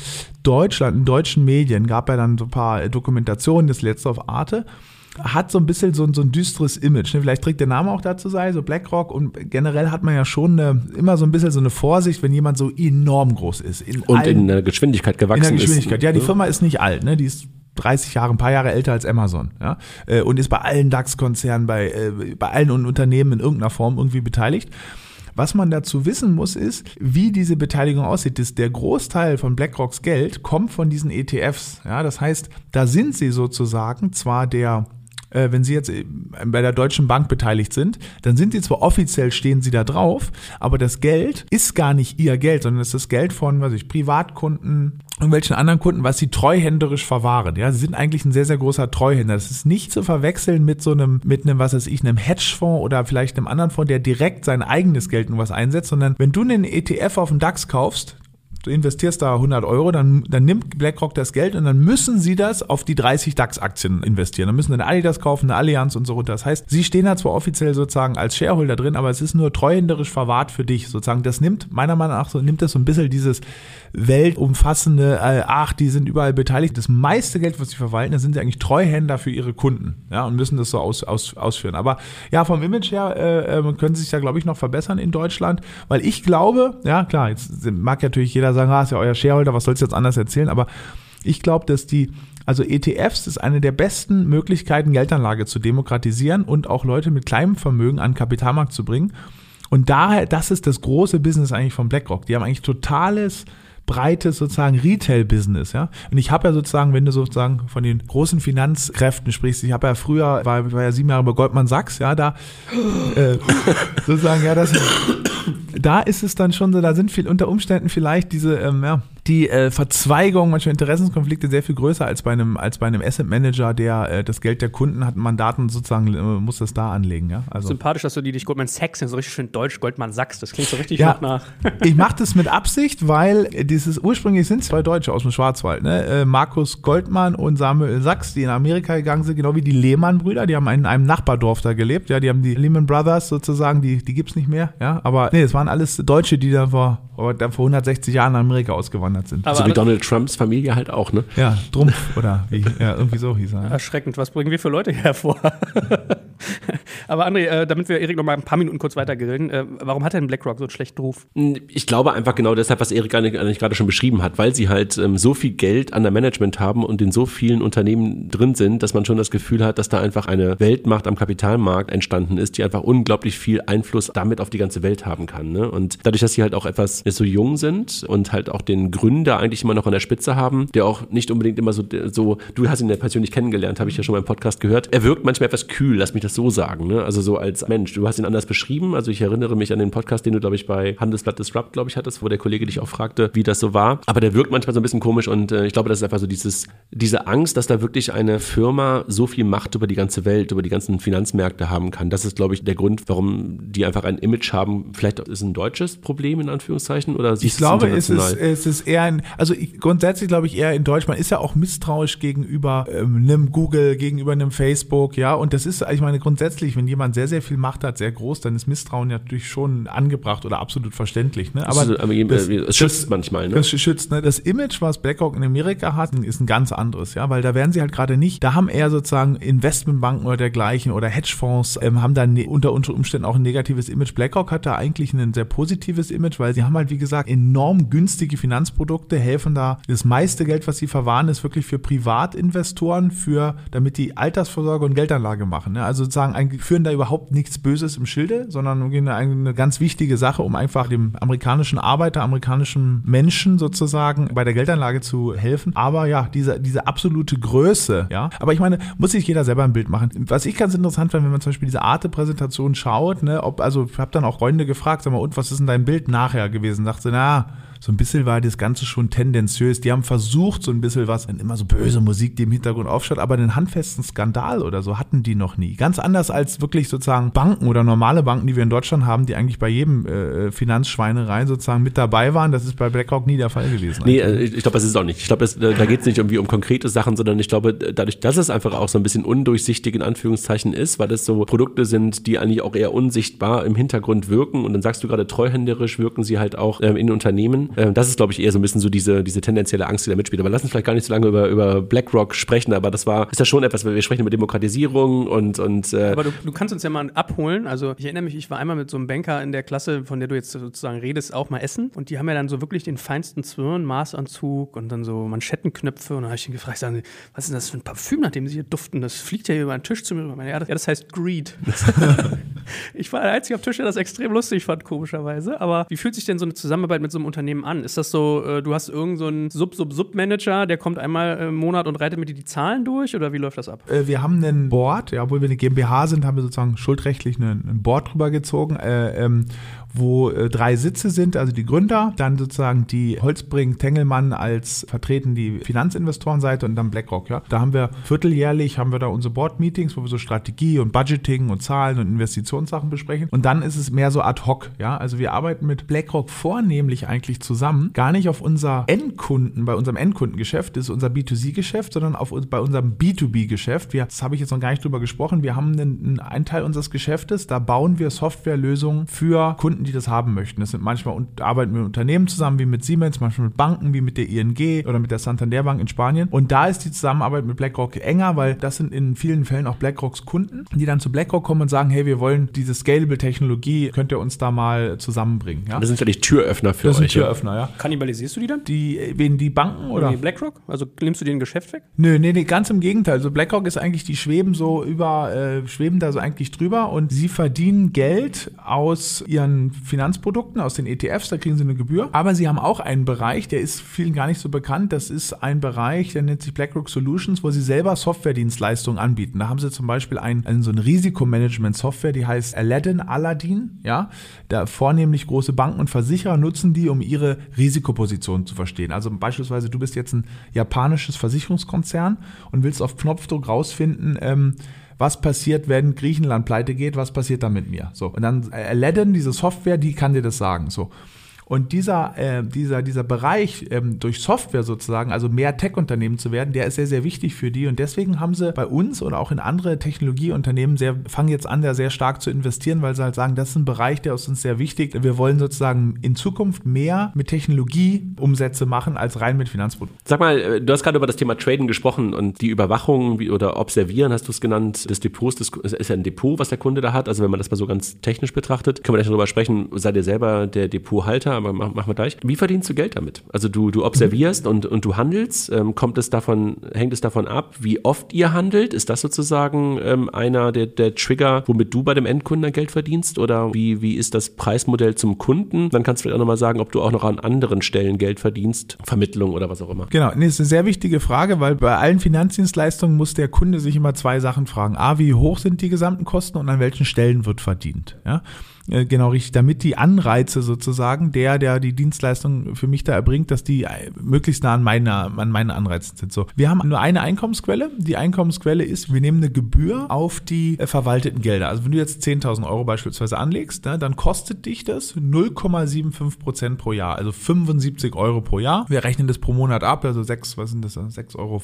Deutschland, in deutschen Medien, gab ja dann so ein paar Dokumentationen, das letzte auf Arte, hat so ein bisschen so, ein- so ein düsteres Image. Ne? Vielleicht trägt der Name auch dazu sei, so BlackRock und generell hat man ja schon eine, immer so ein bisschen so eine Vorsicht, wenn jemand so enorm groß ist. In Und allen- in der Geschwindigkeit in gewachsen der Geschwindigkeit. ist. Ja, die ne? Firma ist nicht alt, ne? Die ist 30 Jahre, ein paar Jahre älter als Amazon, ja, äh, und ist bei allen DAX-Konzernen, bei, äh, bei allen Unternehmen in irgendeiner Form irgendwie beteiligt. Was man dazu wissen muss, ist, wie diese Beteiligung aussieht. Das, der Großteil von BlackRocks Geld kommt von diesen ETFs. Ja, das heißt, da sind sie sozusagen zwar der äh, wenn Sie jetzt äh, bei der Deutschen Bank beteiligt sind, dann sind Sie zwar offiziell stehen Sie da drauf, aber das Geld ist gar nicht Ihr Geld, sondern es ist das Geld von, was ich, Privatkunden, irgendwelchen anderen Kunden, was sie treuhänderisch verwahren. Ja, sie sind eigentlich ein sehr, sehr großer Treuhänder. Das ist nicht zu verwechseln mit so einem, mit einem, was weiß ich, einem Hedgefonds oder vielleicht einem anderen Fonds, der direkt sein eigenes Geld in was einsetzt, sondern wenn du einen ETF auf dem DAX kaufst, du investierst da 100 Euro, dann, dann nimmt BlackRock das Geld und dann müssen sie das auf die 30 DAX-Aktien investieren. Dann müssen dann Adidas kaufen, eine Allianz und so runter. Das heißt, sie stehen da zwar offiziell sozusagen als Shareholder drin, aber es ist nur treuhänderisch verwahrt für dich sozusagen. Das nimmt, meiner Meinung nach, so nimmt das so ein bisschen dieses weltumfassende, äh, ach, die sind überall beteiligt. Das meiste Geld, was sie verwalten, da sind sie eigentlich Treuhänder für ihre Kunden, ja, und müssen das so aus, aus, ausführen. Aber ja, vom Image her äh, äh können sie sich da, glaube ich, noch verbessern in Deutschland, weil ich glaube, ja, klar, jetzt mag natürlich jeder sagen, ah, ist ja euer Shareholder, was sollst du jetzt anders erzählen? Aber ich glaube, dass die, also ETFs ist eine der besten Möglichkeiten, Geldanlage zu demokratisieren und auch Leute mit kleinem Vermögen an den Kapitalmarkt zu bringen. Und daher, das ist das große Business eigentlich von BlackRock. Die haben eigentlich totales breites sozusagen Retail-Business, ja. Und ich habe ja sozusagen, wenn du sozusagen von den großen Finanzkräften sprichst, ich habe ja früher, war, war ja sieben Jahre bei Goldman Sachs, ja, da äh, sozusagen, ja, das da ist es dann schon so, da sind viel unter Umständen vielleicht diese, ähm, ja, die äh, Verzweigung, manchmal Interessenskonflikte sehr viel größer als bei einem, als bei einem Asset Manager, der äh, das Geld der Kunden hat, Mandaten sozusagen, äh, muss das da anlegen. Ja? Also, Sympathisch, dass du die dich Goldman Sachs, so richtig schön deutsch Goldman Sachs, das klingt so richtig ja, nach. [LAUGHS] ich mache das mit [LAUGHS] Absicht, weil dieses ursprünglich sind zwei Deutsche aus dem Schwarzwald, ne? Äh, Markus Goldmann und Samuel Sachs, die in Amerika gegangen sind, genau wie die Lehmann-Brüder, die haben in einem Nachbardorf da gelebt, ja, die haben die Lehman Brothers sozusagen, die, die es nicht mehr, ja, aber nee, es waren alles Deutsche, die da vor, vor 160 Jahren in Amerika ausgewandert ausgewandert sind. Aber so wie Donald Trumps Familie halt auch, ne? Ja, Trumpf oder wie, ja, irgendwie so hieß er. Erschreckend, was bringen wir für Leute hervor? [LAUGHS] Aber André, äh, damit wir Erik noch mal ein paar Minuten kurz weitergrillen, äh, warum hat denn BlackRock so einen schlechten Ruf? Ich glaube einfach genau deshalb, was Erik eigentlich gerade schon beschrieben hat, weil sie halt ähm, so viel Geld an der Management haben und in so vielen Unternehmen drin sind, dass man schon das Gefühl hat, dass da einfach eine Weltmacht am Kapitalmarkt entstanden ist, die einfach unglaublich viel Einfluss damit auf die ganze Welt haben kann. Ne? Und dadurch, dass sie halt auch etwas so jung sind und halt auch den Gründer eigentlich immer noch an der Spitze haben, der auch nicht unbedingt immer so, so du hast ihn ja persönlich kennengelernt, habe ich ja schon mal im Podcast gehört. Er wirkt manchmal etwas kühl, lass mich das so sagen. Ne? Also so als Mensch. Du hast ihn anders beschrieben. Also ich erinnere mich an den Podcast, den du, glaube ich, bei Handelsblatt Disrupt, glaube ich, hattest, wo der Kollege dich auch fragte, wie das so war. Aber der wirkt manchmal so ein bisschen komisch und äh, ich glaube, das ist einfach so dieses, diese Angst, dass da wirklich eine Firma so viel Macht über die ganze Welt, über die ganzen Finanzmärkte haben kann. Das ist, glaube ich, der Grund, warum die einfach ein Image haben. Vielleicht ist es ein deutsches Problem in Anführungszeichen oder ich glaube, es ist, es ist eher ein, also ich, grundsätzlich glaube ich eher in Deutsch. Man ist ja auch misstrauisch gegenüber ähm, einem Google, gegenüber einem Facebook, ja. Und das ist, ich meine, grundsätzlich, wenn jemand sehr, sehr viel Macht hat, sehr groß, dann ist Misstrauen natürlich schon angebracht oder absolut verständlich. Ne? Aber das, das, es schützt das, manchmal. Ne? Das schützt. Ne? Das Image, was BlackRock in Amerika hat, ist ein ganz anderes, ja, weil da werden sie halt gerade nicht. Da haben eher sozusagen Investmentbanken oder dergleichen oder Hedgefonds ähm, haben da ne, unter Umständen auch ein negatives Image. BlackRock hat da eigentlich ein sehr positives Image, weil sie haben halt wie gesagt enorm günstige Finanzprodukte, helfen da das meiste Geld, was sie verwahren, ist wirklich für Privatinvestoren, für, damit die Altersvorsorge und Geldanlage machen. Ne? Also sozusagen führen da überhaupt nichts Böses im Schilde, sondern eine, eine ganz wichtige Sache, um einfach dem amerikanischen Arbeiter, amerikanischen Menschen sozusagen bei der Geldanlage zu helfen. Aber ja, diese, diese absolute Größe, ja. Aber ich meine, muss sich jeder selber ein Bild machen. Was ich ganz interessant fand, wenn man zum Beispiel diese Arte-Präsentation schaut, ne, ob, also ich habe dann auch Freunde gefragt, sag mal, und was ist denn dein Bild nachher gewesen? Sagte, na, so ein bisschen war das Ganze schon tendenziös. Die haben versucht, so ein bisschen was, immer so böse Musik, die im Hintergrund aufschaut, aber den handfesten Skandal oder so hatten die noch nie. Ganz anders als wirklich sozusagen Banken oder normale Banken, die wir in Deutschland haben, die eigentlich bei jedem äh, Finanzschweinereien sozusagen mit dabei waren. Das ist bei BlackRock nie der Fall gewesen. Nee, äh, ich glaube, das ist auch nicht. Ich glaube, da geht es nicht irgendwie um konkrete Sachen, sondern ich glaube, dadurch, dass es einfach auch so ein bisschen undurchsichtig in Anführungszeichen ist, weil das so Produkte sind, die eigentlich auch eher unsichtbar im Hintergrund wirken und dann sagst du gerade treuhänderisch wirken sie halt auch ähm, in Unternehmen Ähm, das ist, glaube ich, eher so ein bisschen so diese, diese tendenzielle Angst, die da mitspielt. Aber lass uns vielleicht gar nicht so lange über, über BlackRock sprechen, aber das war, ist ja schon etwas, wir sprechen über Demokratisierung und, und äh Aber du, du kannst uns ja mal abholen. Also ich erinnere mich, ich war einmal mit so einem Banker in der Klasse, von der du jetzt sozusagen redest, auch mal essen. Und die haben ja dann so wirklich den feinsten Zwirn, Maßanzug und dann so Manschettenknöpfe. Und dann habe ich ihn gefragt, sagen, was ist denn das für ein Parfüm, nach dem sie hier duften? Das fliegt ja hier über den Tisch zu mir. Ja, das, ja, das heißt Greed. [LAUGHS] ich war der Einzige am Tisch, der das extrem lustig fand, komischerweise. Aber wie fühlt sich denn so eine Zusammenarbeit mit so einem Unternehmen an? Ist das so, äh, du hast irgendeinen so Sub-Sub-Sub-Manager, der kommt einmal im Monat und reitet mit dir die Zahlen durch oder wie läuft das ab? Äh, wir haben einen Board, ja, obwohl wir eine GmbH sind, haben wir sozusagen schuldrechtlich einen, Board drüber gezogen. Äh, ähm, wo äh, drei Sitze sind, also die Gründer, dann sozusagen die Holzbring Tengelmann als vertreten die Finanzinvestorenseite und dann BlackRock. Ja. Da haben wir vierteljährlich haben wir da unsere Board-Meetings, wo wir so Strategie und Budgeting und Zahlen und Investitionssachen besprechen. Und dann ist es mehr so ad hoc. Ja. Also wir arbeiten mit BlackRock vornehmlich eigentlich zusammen, gar nicht auf unser Endkunden, bei unserem Endkundengeschäft, das ist unser B2C-Geschäft, sondern auf, bei unserem B2B-Geschäft. Das habe ich jetzt noch gar nicht drüber gesprochen. Wir haben einen, einen Teil unseres Geschäftes, da bauen wir Softwarelösungen für Kunden, die das haben möchten. Das sind manchmal und arbeiten mit Unternehmen zusammen, wie mit Siemens, manchmal mit Banken, wie mit der ING oder mit der Santander Bank in Spanien. Und da ist die Zusammenarbeit mit BlackRock enger, weil das sind in vielen Fällen auch BlackRocks Kunden, die dann zu BlackRock kommen und sagen, hey, wir wollen diese Scalable-Technologie, könnt ihr uns da mal zusammenbringen. Ja? Das sind ja die Türöffner für das euch. Das sind Türöffner, ja. Kannibalisierst du die dann? Die, wen, die Banken oder? Nee, BlackRock? Also nimmst du denen Geschäft weg? Nö, nee, nee, ganz im Gegenteil. Also BlackRock ist eigentlich, die schweben so über, äh, schweben da so eigentlich drüber und sie verdienen Geld aus ihren Finanzprodukten Produkten, aus den ETFs, da kriegen sie eine Gebühr. Aber sie haben auch einen Bereich, der ist vielen gar nicht so bekannt. Das ist ein Bereich, der nennt sich BlackRock Solutions, wo sie selber Softwaredienstleistungen anbieten. Da haben sie zum Beispiel ein, ein so ein Risikomanagement-Software, die heißt Aladdin, Aladdin, ja. Da vornehmlich große Banken und Versicherer nutzen die, um ihre Risikopositionen zu verstehen. Also beispielsweise, du bist jetzt ein japanisches Versicherungskonzern und willst auf Knopfdruck rausfinden, ähm, was passiert, wenn Griechenland pleite geht, was passiert dann mit mir? So. Und dann Aladdin, diese Software, die kann dir das sagen. So. Und dieser, äh, dieser, dieser Bereich ähm, durch Software sozusagen, also mehr Tech-Unternehmen zu werden, der ist sehr, sehr wichtig für die. Und deswegen haben sie bei uns oder auch in andere Technologieunternehmen sehr, fangen jetzt an, da sehr stark zu investieren, weil sie halt sagen, das ist ein Bereich, der ist uns sehr wichtig. Wir wollen sozusagen in Zukunft mehr mit Technologieumsätze machen als rein mit Finanzprodukten. Sag mal, äh, du hast gerade über das Thema Traden gesprochen und die Überwachung oder Observieren, hast du es genannt, des Depots, das ist ja ein Depot, was der Kunde da hat. Also wenn man das mal so ganz technisch betrachtet, können wir gleich darüber sprechen, seid ihr selber der Depothalter aber machen wir gleich. Wie verdienst du Geld damit? Also du, du observierst und, und du handelst. Ähm, kommt es davon, hängt es davon ab, wie oft ihr handelt? Ist das sozusagen ähm, einer der, der Trigger, womit du bei dem Endkunden Geld verdienst? Oder wie, wie ist das Preismodell zum Kunden? Dann kannst du vielleicht auch nochmal sagen, ob du auch noch an anderen Stellen Geld verdienst, Vermittlung oder was auch immer. Genau, nee, ist eine sehr wichtige Frage, weil bei allen Finanzdienstleistungen muss der Kunde sich immer zwei Sachen fragen. A, wie hoch sind die gesamten Kosten und an welchen Stellen wird verdient? Ja? Äh, genau richtig, damit die Anreize sozusagen, der, der die Dienstleistung für mich da erbringt, dass die äh, möglichst nah an, meiner, an meinen Anreizen sind. So, wir haben nur eine Einkommensquelle. Die Einkommensquelle ist, wir nehmen eine Gebühr auf die äh, verwalteten Gelder. Also wenn du jetzt 10.000 Euro beispielsweise anlegst, ne, dann kostet dich das 0,75 Prozent pro Jahr, also 75 Euro pro Jahr. Wir rechnen das pro Monat ab, also 6, was sind das, 6,25 Euro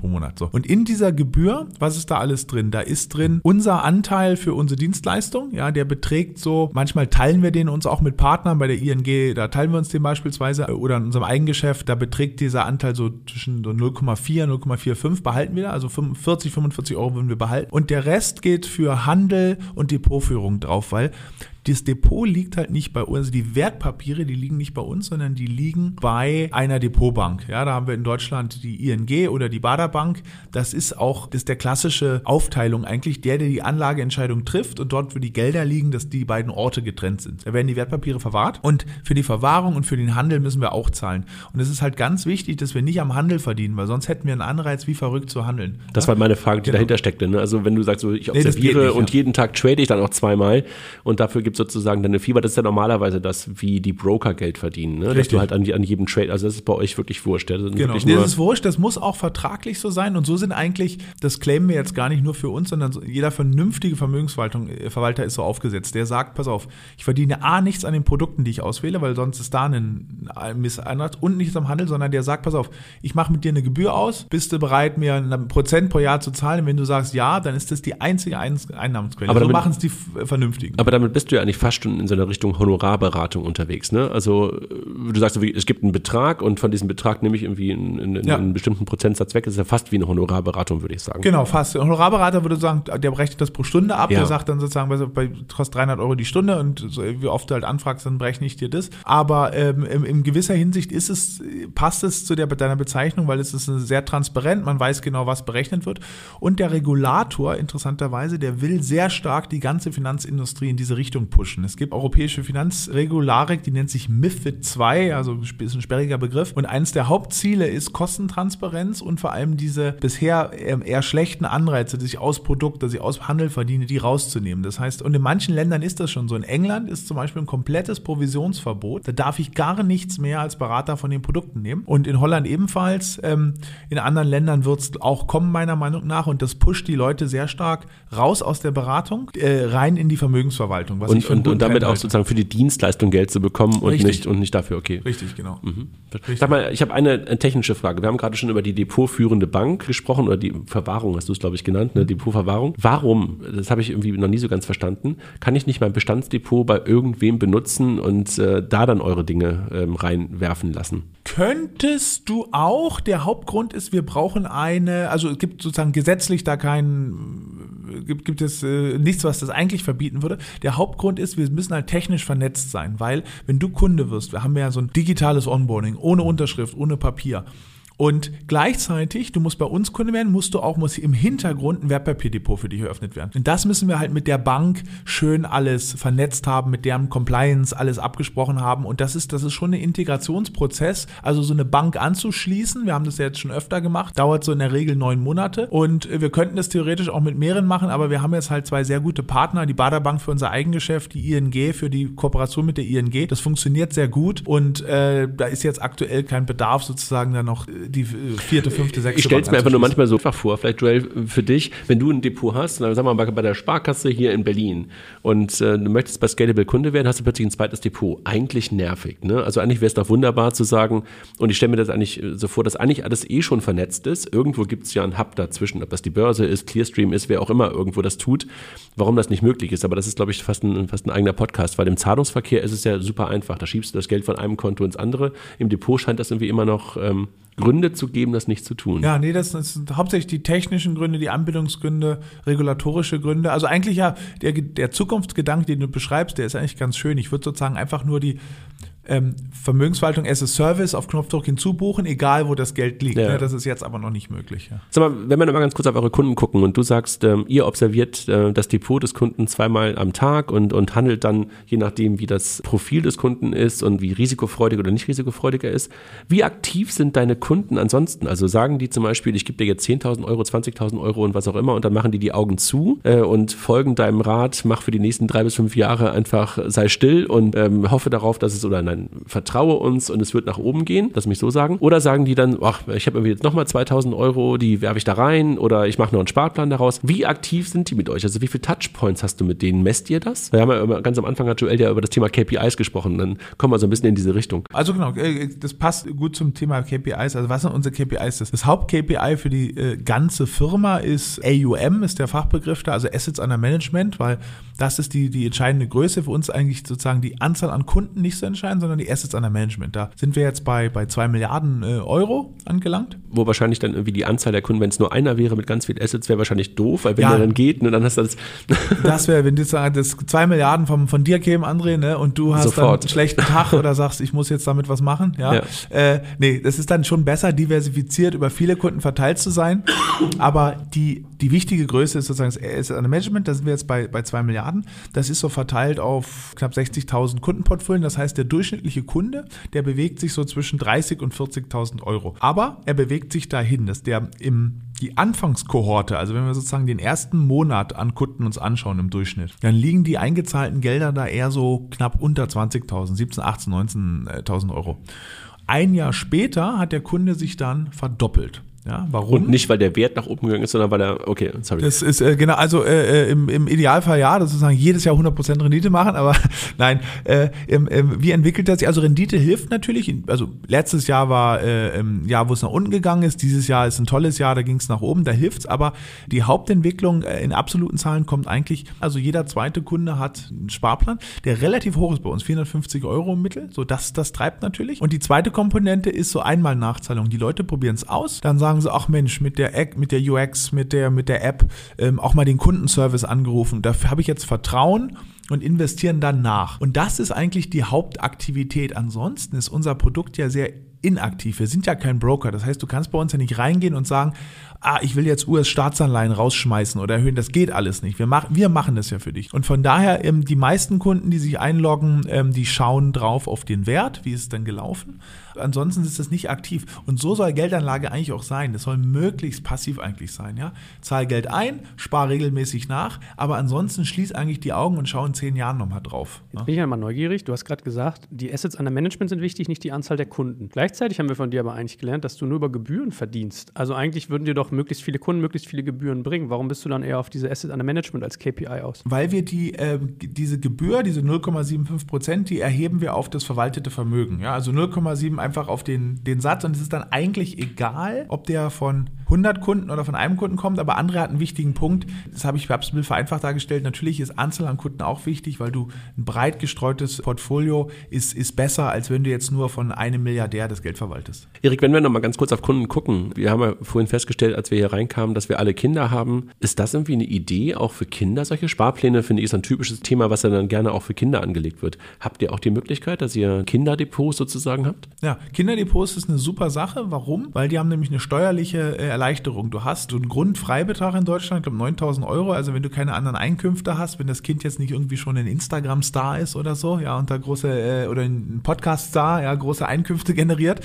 pro Monat. So. Und in dieser Gebühr, was ist da alles drin? Da ist drin unser Anteil für unsere Dienstleistung, ja, der beträgt so manchmal teilen wir den uns auch mit Partnern. Bei der ING, da teilen wir uns den beispielsweise. Oder in unserem Eigengeschäft, da beträgt dieser Anteil so zwischen so 0,4, 0,45 behalten wir. Also 45, 45 Euro würden wir behalten. Und der Rest geht für Handel und Depotführung drauf, weil das Depot liegt halt nicht bei uns, also die Wertpapiere, die liegen nicht bei uns, sondern die liegen bei einer Depotbank. Ja, da haben wir in Deutschland die ING oder die Baderbank. Das ist auch, das ist der klassische Aufteilung eigentlich, der, der die Anlageentscheidung trifft und dort, wo die Gelder liegen, dass die beiden Orte getrennt sind. Da werden die Wertpapiere verwahrt und für die Verwahrung und für den Handel müssen wir auch zahlen. Und es ist halt ganz wichtig, dass wir nicht am Handel verdienen, weil sonst hätten wir einen Anreiz, wie verrückt zu handeln. Das war meine Frage, die genau. dahinter steckte. Ne? Also wenn du sagst, so, ich observiere nee, nicht, und ja. jeden Tag trade ich dann auch zweimal und dafür gibt sozusagen deine Fieber, das ist ja normalerweise das, wie die Broker Geld verdienen, ne? dass du halt an, an, jedem Trade, also das ist bei euch wirklich wurscht. Das genau, das ist wurscht, das muss auch vertraglich so sein und so sind eigentlich, das claimen wir jetzt gar nicht nur für uns, sondern jeder vernünftige Vermögensverwalter ist so aufgesetzt. Der sagt, pass auf, ich verdiene A, nichts an den Produkten, die ich auswähle, weil sonst ist da ein Misseinsatz und nichts am Handel, sondern der sagt, pass auf, ich mache mit dir eine Gebühr aus, bist du bereit, mir ein Prozent pro Jahr zu zahlen? Und wenn du sagst ja, dann ist das die einzige Einnahmensquelle. Aber so machen es die Vernünftigen. Aber damit bist du ja ja eigentlich fast schon in so einer Richtung Honorarberatung unterwegs. Ne? Also du sagst, es gibt einen Betrag und von diesem Betrag nehme ich irgendwie einen, einen, ja. einen bestimmten Prozentsatz weg. Das ist ja fast wie eine Honorarberatung, würde ich sagen. Genau, fast. Ein Honorarberater würde sagen, der berechnet das pro Stunde ab. Ja. Der sagt dann sozusagen, bei, bei kostet 300 Euro die Stunde und so, wie oft du halt anfragst, dann berechne ich dir das. Aber ähm, in, in, gewisser Hinsicht ist es, passt es zu der, deiner Bezeichnung, weil es ist sehr transparent. Man weiß genau, was berechnet wird. Und der Regulator, interessanterweise, der will sehr stark die ganze Finanzindustrie in diese Richtung pushen. Es gibt europäische Finanzregularik, die nennt sich MIFID 2, also ist ein sperriger Begriff. Und eines der Hauptziele ist Kostentransparenz und vor allem diese bisher eher schlechten Anreize, die sich aus Produkte, die sich aus Handel verdienen, die rauszunehmen. Das heißt, und in manchen Ländern ist das schon so. In England ist zum Beispiel ein komplettes Provisionsverbot. Da darf ich gar nichts mehr als Berater von den Produkten nehmen. Und in Holland ebenfalls. Ähm, in anderen Ländern wird es auch kommen, meiner Meinung nach. Und das pusht die Leute sehr stark raus aus der Beratung, äh, rein in die Vermögensverwaltung. und, und, und damit auch sozusagen für die Dienstleistung Geld zu bekommen und, nicht, und nicht dafür, okay. Richtig, genau. Mhm. Sag mal, ich habe eine, eine, technische Frage. Wir haben gerade schon über die depotführende Bank gesprochen oder die Verwahrung, hast du es, glaube ich, genannt, ne? Depotverwahrung. Warum, das habe ich irgendwie noch nie so ganz verstanden, kann ich nicht mein Bestandsdepot bei irgendwem benutzen und äh, da dann eure Dinge ähm, reinwerfen lassen? Könntest du auch. Der Hauptgrund ist, wir brauchen eine, also es gibt sozusagen gesetzlich da kein, gibt, gibt es äh, nichts, was das eigentlich verbieten würde. Der Hauptgrund ist, wir müssen halt technisch vernetzt sein, weil wenn du Kunde wirst, wir haben ja so ein digitales Onboarding, ohne Unterschrift, ohne Papier. Und gleichzeitig, du musst bei uns Kunde werden, musst du auch muss im Hintergrund ein Wertpapierdepot für dich eröffnet werden. Und das müssen wir halt mit der Bank schön alles vernetzt haben, mit deren Compliance alles abgesprochen haben. Und das ist, das ist schon ein Integrationsprozess. Also so eine Bank anzuschließen, wir haben das ja jetzt schon öfter gemacht, dauert so in der Regel neun Monate. Und wir könnten das theoretisch auch mit mehreren machen, aber wir haben jetzt halt zwei sehr gute Partner, die Baderbank für unser Eigengeschäft, die ING für die Kooperation mit der ING. Das funktioniert sehr gut und äh, da ist jetzt aktuell kein Bedarf sozusagen da noch die vierte, fünfte, sechste Ich stelle es mir einfach nur manchmal so einfach vor, vielleicht Joel, für dich, wenn du ein Depot hast, dann sagen wir mal bei der Sparkasse hier in Berlin und äh, du möchtest bei Scalable Kunde werden, hast du plötzlich ein zweites Depot. Eigentlich nervig. Ne? Also eigentlich wäre es doch wunderbar zu sagen, und ich stelle mir das eigentlich so vor, dass eigentlich alles eh schon vernetzt ist. Irgendwo gibt es ja einen Hub dazwischen, ob das die Börse ist, Clearstream ist, wer auch immer irgendwo das tut, warum das nicht möglich ist. Aber das ist, glaube ich, fast ein, fast ein eigener Podcast, weil im Zahlungsverkehr ist es ja super einfach. Da schiebst du das Geld von einem Konto ins andere. Im Depot scheint das irgendwie immer noch ähm, Gründe zu geben, das nicht zu tun. Ja, nee, das, das sind hauptsächlich die technischen Gründe, die Anbindungsgründe, regulatorische Gründe. Also eigentlich ja, der, der Zukunftsgedanke, den du beschreibst, der ist eigentlich ganz schön. Ich würde sozusagen einfach nur die ähm, Vermögensverwaltung as a Service auf Knopfdruck hinzubuchen, egal wo das Geld liegt. Ja. Ne? Das ist jetzt aber noch nicht möglich. Ja. Sag mal, wenn wir noch mal ganz kurz auf eure Kunden gucken und du sagst, ähm, ihr observiert äh, das Depot des Kunden zweimal am Tag und, und handelt dann, je nachdem, wie das Profil des Kunden ist und wie risikofreudig oder nicht risikofreudig er ist. Wie aktiv sind deine Kunden ansonsten? Also sagen die zum Beispiel, ich gebe dir jetzt 10.000 Euro, 20.000 Euro und was auch immer und dann machen die die Augen zu äh, und folgen deinem Rat, mach für die nächsten drei bis fünf Jahre einfach, sei still und ähm, hoffe darauf, dass es oder nein, vertraue uns und es wird nach oben gehen, lass mich so sagen. Oder sagen die dann, ach, ich habe irgendwie jetzt nochmal 2000 Euro, die werfe ich da rein oder ich mache noch einen Sparplan daraus. Wie aktiv sind die mit euch? Also wie viele Touchpoints hast du mit denen? Messt ihr das? Wir haben ja ganz am Anfang hat Joel ja über das Thema KPIs gesprochen, dann kommen wir so ein bisschen in diese Richtung. Also genau, äh, das passt gut zum Thema KPIs. Also was sind unsere KPIs? Das Haupt-KPI für die äh, ganze Firma ist AUM, ist der Fachbegriff da, also Assets Under Management, weil das ist die, die entscheidende Größe für uns eigentlich sozusagen die Anzahl an Kunden nicht zu sondern die Assets under Management. Da sind wir jetzt bei, bei 2 Milliarden äh, Euro angelangt. Wo wahrscheinlich dann irgendwie die Anzahl der Kunden, wenn es nur einer wäre mit ganz vielen Assets, wäre wahrscheinlich doof, weil wenn ja, der dann geht, ne, dann hast du das. [LAUGHS] das wäre, wenn du sagst, das 2 Milliarden vom, von dir kämen, André, ne, und du hast Sofort. dann einen schlechten Tag oder sagst, ich muss jetzt damit was machen. Ja. ja. Äh, nee, das ist dann schon besser, diversifiziert über viele Kunden verteilt zu sein. Aber die, die wichtige Größe ist sozusagen das Asset under Management, da sind wir jetzt bei, bei 2 Milliarden. Das ist so verteilt auf knapp 60.000 Kundenportfolien. Das heißt, der durchschnittliche Kunde, der bewegt sich so zwischen 30 und 40.000 Euro. Aber er bewegt sich dahin, dass der im die Anfangskohorte, also wenn wir sozusagen den ersten Monat an Kunden uns anschauen im Durchschnitt, dann liegen die eingezahlten Gelder da eher so knapp unter 20.000, 17, 18, 19.000 Euro. Ein Jahr später hat der Kunde sich dann verdoppelt. Ja, warum? Und nicht, weil der Wert nach oben gegangen ist, sondern weil er, okay, sorry. Das ist äh, genau, also äh, äh, im, im Idealfall ja, das sozusagen jedes Jahr 100% Rendite machen, aber [LAUGHS] nein, äh, im, im, wie entwickelt das sich? Also Rendite hilft natürlich, also letztes Jahr war äh, ein Jahr, wo es nach unten gegangen ist, dieses Jahr ist ein tolles Jahr, da ging es nach oben, da hilft's, aber die Hauptentwicklung äh, in absoluten Zahlen kommt eigentlich, also jeder zweite Kunde hat einen Sparplan, der relativ hoch ist bei uns, 450 Euro im Mittel, so das, das treibt natürlich. Und die zweite Komponente ist so einmal Nachzahlung. Die Leute probieren es aus, dann sagen sie, ach Mensch, mit der, mit der UX, mit der, mit der App ähm, auch mal den Kundenservice angerufen. Dafür habe ich jetzt Vertrauen und investieren dann nach. Und das ist eigentlich die Hauptaktivität. Ansonsten ist unser Produkt ja sehr inaktiv. Wir sind ja kein Broker. Das heißt, du kannst bei uns ja nicht reingehen und sagen, ah, ich will jetzt US-Staatsanleihen rausschmeißen oder erhöhen. Das geht alles nicht. Wir, mach, wir machen das ja für dich. Und von daher, ähm, die meisten Kunden, die sich einloggen, ähm, die schauen drauf auf den Wert, wie ist es denn gelaufen. Ansonsten ist das nicht aktiv. Und so soll Geldanlage eigentlich auch sein. Das soll möglichst passiv eigentlich sein. Ja? Zahl Geld ein, spar regelmäßig nach, aber ansonsten schließ eigentlich die Augen und schau in zehn Jahren nochmal drauf. Jetzt bin ich ja mal neugierig. Du hast gerade gesagt, die Assets an der Management sind wichtig, nicht die Anzahl der Kunden. Gleichzeitig haben wir von dir aber eigentlich gelernt, dass du nur über Gebühren verdienst. Also eigentlich würden dir doch möglichst viele Kunden möglichst viele Gebühren bringen. Warum bist du dann eher auf diese Assets an der Management als KPI aus? Weil wir die, äh, diese Gebühr, diese 0,75 Prozent, die erheben wir auf das verwaltete Vermögen. Ja? Also 0,7 einfach auf den, den Satz und es ist dann eigentlich egal, ob der von 100 Kunden oder von einem Kunden kommt, aber andere hat einen wichtigen Punkt. Das habe ich ein bisschen vereinfacht dargestellt. Natürlich ist Anzahl an Kunden auch wichtig, weil du ein breit gestreutes Portfolio ist, ist besser, als wenn du jetzt nur von einem Milliardär das Geld verwaltest. Erik, wenn wir noch mal ganz kurz auf Kunden gucken. Wir haben ja vorhin festgestellt, als wir hier reinkamen, dass wir alle Kinder haben. Ist das irgendwie eine Idee auch für Kinder? Solche Sparpläne finde ich ist ein typisches Thema, was ja dann gerne auch für Kinder angelegt wird. Habt ihr auch die Möglichkeit, dass ihr Kinderdepots sozusagen habt? Ja, Kinderdepots ist eine super Sache. Warum? Weil die haben nämlich eine steuerliche äh, Erleichterung. Du hast einen Grundfreibetrag in Deutschland, ich glaube 9000 Euro. Also wenn du keine anderen Einkünfte hast, wenn das Kind jetzt nicht irgendwie schon ein Instagram-Star ist oder so, ja, und da große, äh, oder ein Podcast-Star, ja, große Einkünfte generiert,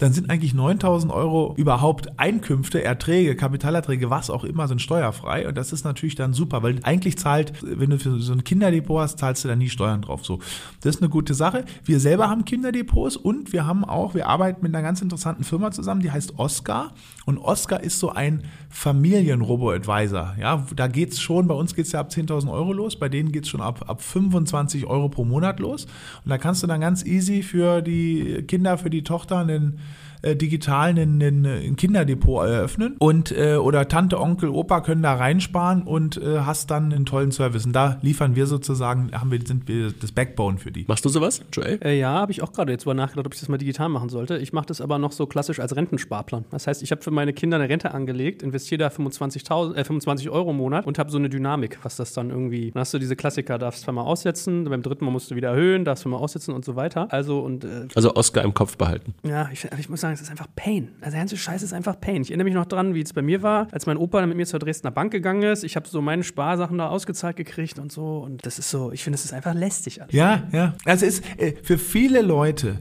dann sind eigentlich 9000 Euro überhaupt Einkünfte, Erträge, Kapitalerträge, was auch immer, sind steuerfrei. Und das ist natürlich dann super, weil eigentlich zahlt, wenn du für so ein Kinderdepot hast, zahlst du da nie Steuern drauf. So, das ist eine gute Sache. Wir selber haben Kinderdepots und wir haben auch, wir arbeiten mit einer ganz interessanten Firma zusammen, die heißt Oscar. Und Oscar ist so ein Familien-Robo-Advisor. Ja, da geht's schon, bei uns geht's ja ab 10.000 Euro los, bei denen geht's schon ab, ab 25 Euro pro Monat los. Und da kannst du dann ganz easy für die Kinder, für die Tochter einen äh, digital ein, ein Kinderdepot eröffnen und äh, oder Tante, Onkel, Opa können da reinsparen und äh, hast dann einen tollen Service. Und da liefern wir sozusagen, haben wir, sind wir das Backbone für die. Machst du sowas, Joel? Äh, ja, habe ich auch gerade jetzt mal nachgedacht, ob ich das mal digital machen sollte. Ich mache das aber noch so klassisch als Rentensparplan. Das heißt, ich habe für meine Kinder eine Rente angelegt, investiere da 25, äh, 25 Euro im Monat und habe so eine Dynamik, was das dann irgendwie. Dann hast du diese Klassiker, darfst zweimal aussetzen, beim dritten Mal musst du wieder erhöhen, darfst zweimal aussetzen und so weiter. Also und äh, also Oscar im Kopf behalten. Ja, ich, ich muss sagen, es ist einfach Pain. Also der ganze Scheiß ist einfach Pain. Ich erinnere mich noch dran, wie es bei mir war, als mein Opa mit mir zur Dresdner Bank gegangen ist. Ich habe so meine Sparsachen da ausgezahlt gekriegt und so. Und das ist so, ich finde, es ist einfach lästig. Ja, ja. Also es ist äh, für viele Leute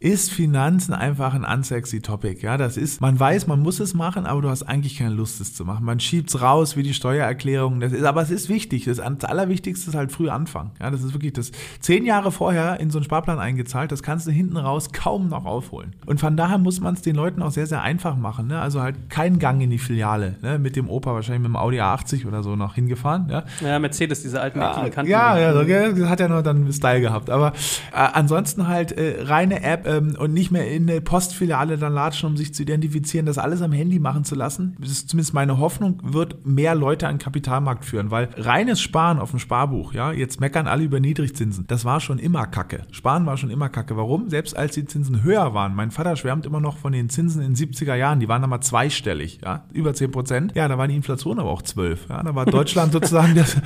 ist Finanzen einfach ein unsexy Topic. Ja, das ist, man weiß, man muss es machen, aber du hast eigentlich keine Lust, es zu machen. Man schiebt es raus wie die Steuererklärung. Das ist, aber es ist wichtig. Das, das Allerwichtigste ist halt früh anfangen. Ja, das ist wirklich das. Zehn Jahre vorher in so einen Sparplan eingezahlt, das kannst du hinten raus kaum noch aufholen. Und von daher muss man es den Leuten auch sehr, sehr einfach machen. Ne? Also halt kein Gang in die Filiale. Ne? Mit dem Opa wahrscheinlich mit dem Audi A80 oder so noch hingefahren. Ja, ja Mercedes, diese alten ja, Kanten. Ja, ja, das hat ja noch dann Style gehabt. Aber äh, ansonsten halt äh, reine App, ähm, und nicht mehr in eine Postfiliale dann latschen, um sich zu identifizieren, das alles am Handy machen zu lassen. Das ist zumindest meine Hoffnung, wird mehr Leute an den Kapitalmarkt führen, weil reines Sparen auf dem Sparbuch, ja, jetzt meckern alle über Niedrigzinsen. Das war schon immer Kacke. Sparen war schon immer Kacke. Warum? Selbst als die Zinsen höher waren. Mein Vater schwärmt immer noch von den Zinsen in den 70er Jahren. Die waren dann mal zweistellig, ja, über 10 Prozent. Ja, da war die Inflation aber auch 12. Ja, da war Deutschland [LAUGHS] sozusagen das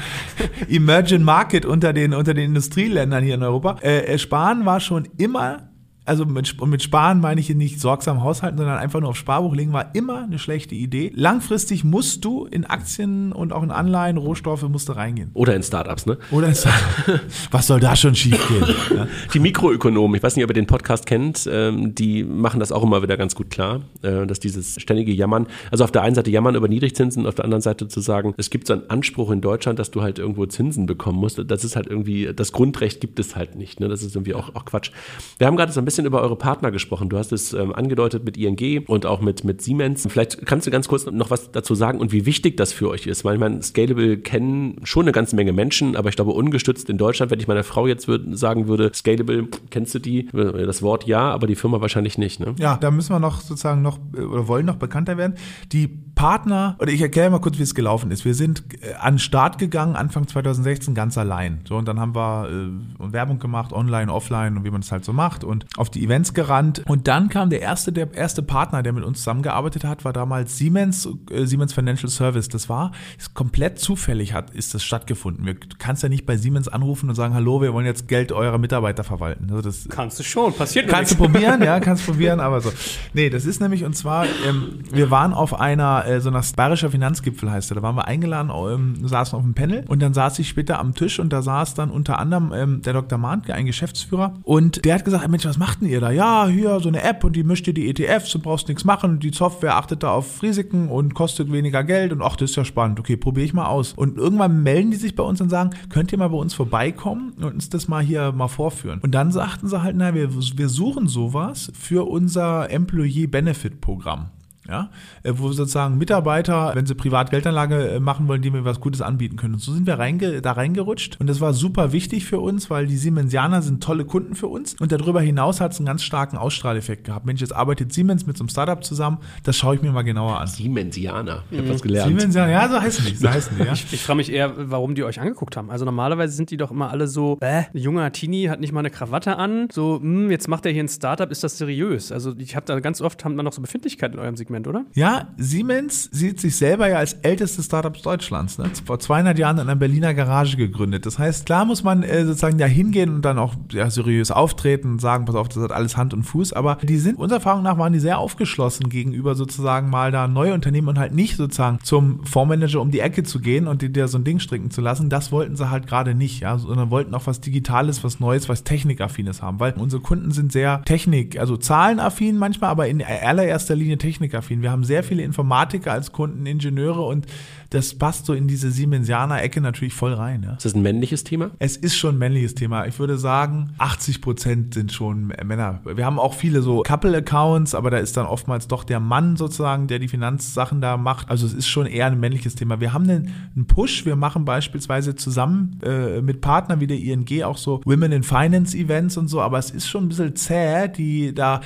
Emerging Market unter den, unter den Industrieländern hier in Europa. Äh, Sparen war schon immer also mit, mit Sparen meine ich hier nicht sorgsam haushalten, sondern einfach nur auf Sparbuch legen, war immer eine schlechte Idee. Langfristig musst du in Aktien und auch in Anleihen, Rohstoffe musst du reingehen. Oder in Startups, ne? Oder in Startups. [LAUGHS] Was soll da schon schief gehen? Ja? [LAUGHS] Die Mikroökonomen, ich weiß nicht, ob ihr den Podcast kennt, ähm, die machen das auch immer wieder ganz gut klar, äh, dass dieses ständige Jammern, also auf der einen Seite jammern über Niedrigzinsen, auf der anderen Seite zu sagen, es gibt so einen Anspruch in Deutschland, dass du halt irgendwo Zinsen bekommen musst. Das ist halt irgendwie, das Grundrecht gibt es halt nicht. Ne? Das ist irgendwie auch, auch Quatsch. Wir haben gerade so ein bisschen bisschen über eure Partner gesprochen. Du hast es ähm, angedeutet mit ING und auch mit, mit Siemens. Vielleicht kannst du ganz kurz noch was dazu sagen und wie wichtig das für euch ist. Weil ich meine, Scalable kennen schon eine ganze Menge Menschen, aber ich glaube, ungestützt in Deutschland, wenn ich meiner Frau jetzt würd, sagen würde, Scalable, kennst du die? Das Wort ja, aber die Firma wahrscheinlich nicht. Ne? Ja, da müssen wir noch sozusagen noch oder wollen noch bekannter werden. Die Partner, oder ich erkläre mal kurz, wie es gelaufen ist. Wir sind äh, an den Start gegangen, Anfang 2016 ganz allein. So, und dann haben wir äh, Werbung gemacht, online, offline und wie man das halt so macht und auf die Events gerannt. Und dann kam der erste, der erste Partner, der mit uns zusammengearbeitet hat, war damals Siemens, äh, Siemens Financial Service. Das war ist komplett zufällig hat, ist das stattgefunden. Wir, du kannst ja nicht bei Siemens anrufen und sagen, hallo, wir wollen jetzt Geld eurer Mitarbeiter verwalten. Also das, kannst du schon, passiert Kannst du probieren, ja, kannst [LAUGHS] probieren, aber so. Nee, das ist nämlich, und zwar, ähm, wir waren auf einer, äh, so einer Bayerischer Finanzgipfel heißt der, da waren wir eingeladen, ähm, saßen auf dem Panel und dann saß ich später am Tisch und da saß dann unter anderem ähm, der Dr. Mahnke, ein Geschäftsführer und der hat gesagt, Mensch, was macht denn ihr da? Ja, hier so eine App und die mischt ihr die ETFs, du brauchst nichts machen und die Software achtet da auf Risiken und kostet weniger Geld und ach, das ist ja spannend, okay, probiere ich mal aus. Und irgendwann melden die sich bei uns und sagen, könnt ihr mal bei uns vorbeikommen und uns das mal hier mal vorführen. Und dann sagten sie halt, na, wir, wir suchen sowas für unser Employee Benefit Programm ja, äh, wo sozusagen Mitarbeiter, wenn sie Privatgeldanlage äh, machen wollen, die mir was Gutes anbieten können. Und so sind wir reinge da reingerutscht und das war super wichtig für uns, weil die Siemensianer sind tolle Kunden für uns und darüber hinaus hat es einen ganz starken Ausstrahleffekt gehabt. Mensch, jetzt arbeitet Siemens mit so einem Startup zusammen, das schaue ich mir mal genauer an. Siemensianer, ich habe mhm. was gelernt. Siemensianer, ja, so heißen die. So [LAUGHS] heißen die ja. Ich, ich frage mich eher, warum die euch angeguckt haben. Also normalerweise sind die doch immer alle so, äh, junger Teenie hat nicht mal eine Krawatte an, so, mh, hm, jetzt macht er hier ein Startup, ist das seriös? Also ich habe da ganz oft, haben wir noch so Befindlichkeiten in eurem Segment Segment, oder? Ja, Siemens sieht sich selber ja als ältestes Startup Deutschlands. Ne? Vor 200 Jahren in einer Berliner Garage gegründet. Das heißt, klar muss man äh, sozusagen da hingehen und dann auch ja, seriös auftreten und sagen, pass auf, das hat alles Hand und Fuß. Aber die sind, unserer Erfahrung nach, waren die sehr aufgeschlossen gegenüber sozusagen mal da neue Unternehmen und halt nicht sozusagen zum Fondsmanager um die Ecke zu gehen und dir so ein Ding stricken zu lassen. Das wollten sie halt gerade nicht, ja, sondern wollten auch was Digitales, was Neues, was Technikaffines haben, weil unsere Kunden sind sehr Technik, also zahlenaffin manchmal, aber in allererster Linie technikaffin. Wir haben sehr viele Informatiker als Kunden, Ingenieure und das passt so in diese Siemensianer-Ecke natürlich voll rein. Ja. Ist das ein männliches Thema? Es ist schon ein männliches Thema. Ich würde sagen, 80 Prozent sind schon Männer. Wir haben auch viele so Couple-Accounts, aber da ist dann oftmals doch der Mann sozusagen, der die Finanzsachen da macht. Also es ist schon eher ein männliches Thema. Wir haben einen, einen Push. Wir machen beispielsweise zusammen äh, mit Partnern wie der ING auch so Women in Finance Events und so, aber es ist schon ein bisschen zäh, die da,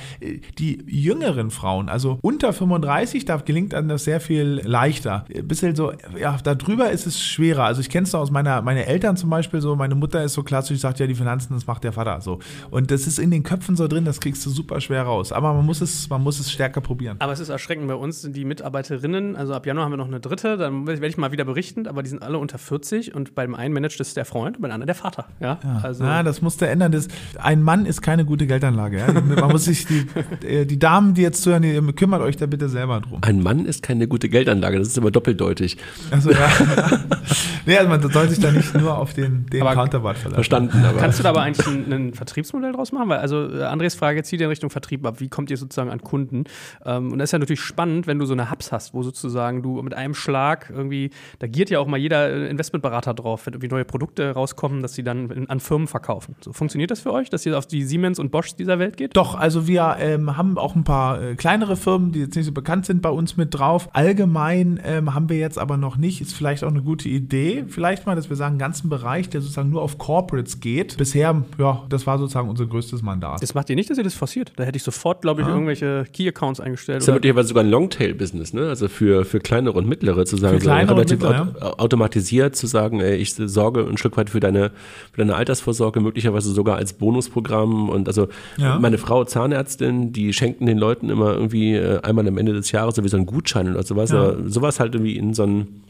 die jüngeren Frauen, also unter 35, da gelingt einem das sehr viel leichter. Ein bisschen so ja, darüber ist es schwerer. Also ich kenne es aus meiner, meine Eltern zum Beispiel so, meine Mutter ist so klassisch, sagt ja, die Finanzen, das macht der Vater so. Und das ist in den Köpfen so drin, das kriegst du super schwer raus. Aber man muss es, man muss es stärker probieren. Aber es ist erschreckend. Bei uns sind die Mitarbeiterinnen, also ab Januar haben wir noch eine dritte, dann werde ich mal wieder berichten, aber die sind alle unter 40 und bei dem einen managt es der Freund und bei dem anderen der Vater. Ja, ja. Also Na, das musste ändern. Das, ein Mann ist keine gute Geldanlage. Ja? Man muss sich, die, äh, die Damen, die jetzt zuhören, die, kümmert euch da bitte selber drum. Ein Mann ist keine gute Geldanlage, das ist immer doppeldeutig. Also ja. [LAUGHS] nee, also man soll sich da nicht nur auf den, den Counterpart verlassen. Verstanden, aber. Kannst du da aber eigentlich ein, ein, Vertriebsmodell draus machen? Weil, also äh, Andres Frage zieht in Richtung Vertrieb ab. Wie kommt ihr sozusagen an Kunden? Ähm, und das ist ja natürlich spannend, wenn du so eine Hubs hast, wo sozusagen du mit einem Schlag irgendwie, da giert ja auch mal jeder äh, Investmentberater drauf, wenn irgendwie neue Produkte rauskommen, dass sie dann an Firmen verkaufen. So, funktioniert das für euch, dass ihr auf die Siemens und Bosch dieser Welt geht? Doch, also wir ähm, haben auch ein paar äh, kleinere Firmen, die jetzt nicht so bekannt sind, bei uns mit drauf. Allgemein ähm, haben wir jetzt aber noch nicht ist vielleicht auch eine gute Idee. Vielleicht mal, dass wir sagen, einen ganzen Bereich, der sozusagen nur auf Corporates geht. Bisher, ja, das war sozusagen unser größtes Mandat. Das macht ihr nicht, dass ihr das forciert. Da hätte ich sofort, glaube ich, ah. irgendwelche Key-Accounts eingestellt. Das ist ja möglicherweise sogar ein Longtail-Business, ne? Also für, für kleinere und mittlere zu sagen, so relativ mittlere, ja. automatisiert zu sagen, ey, ich sorge ein Stück weit für deine, für deine Altersvorsorge, möglicherweise sogar als Bonusprogramm. Und also ja. meine Frau Zahnärztin, die schenken den Leuten immer irgendwie äh, einmal am Ende des Jahres sowieso einen Gutschein oder sowas. Ja. sowas halt irgendwie in so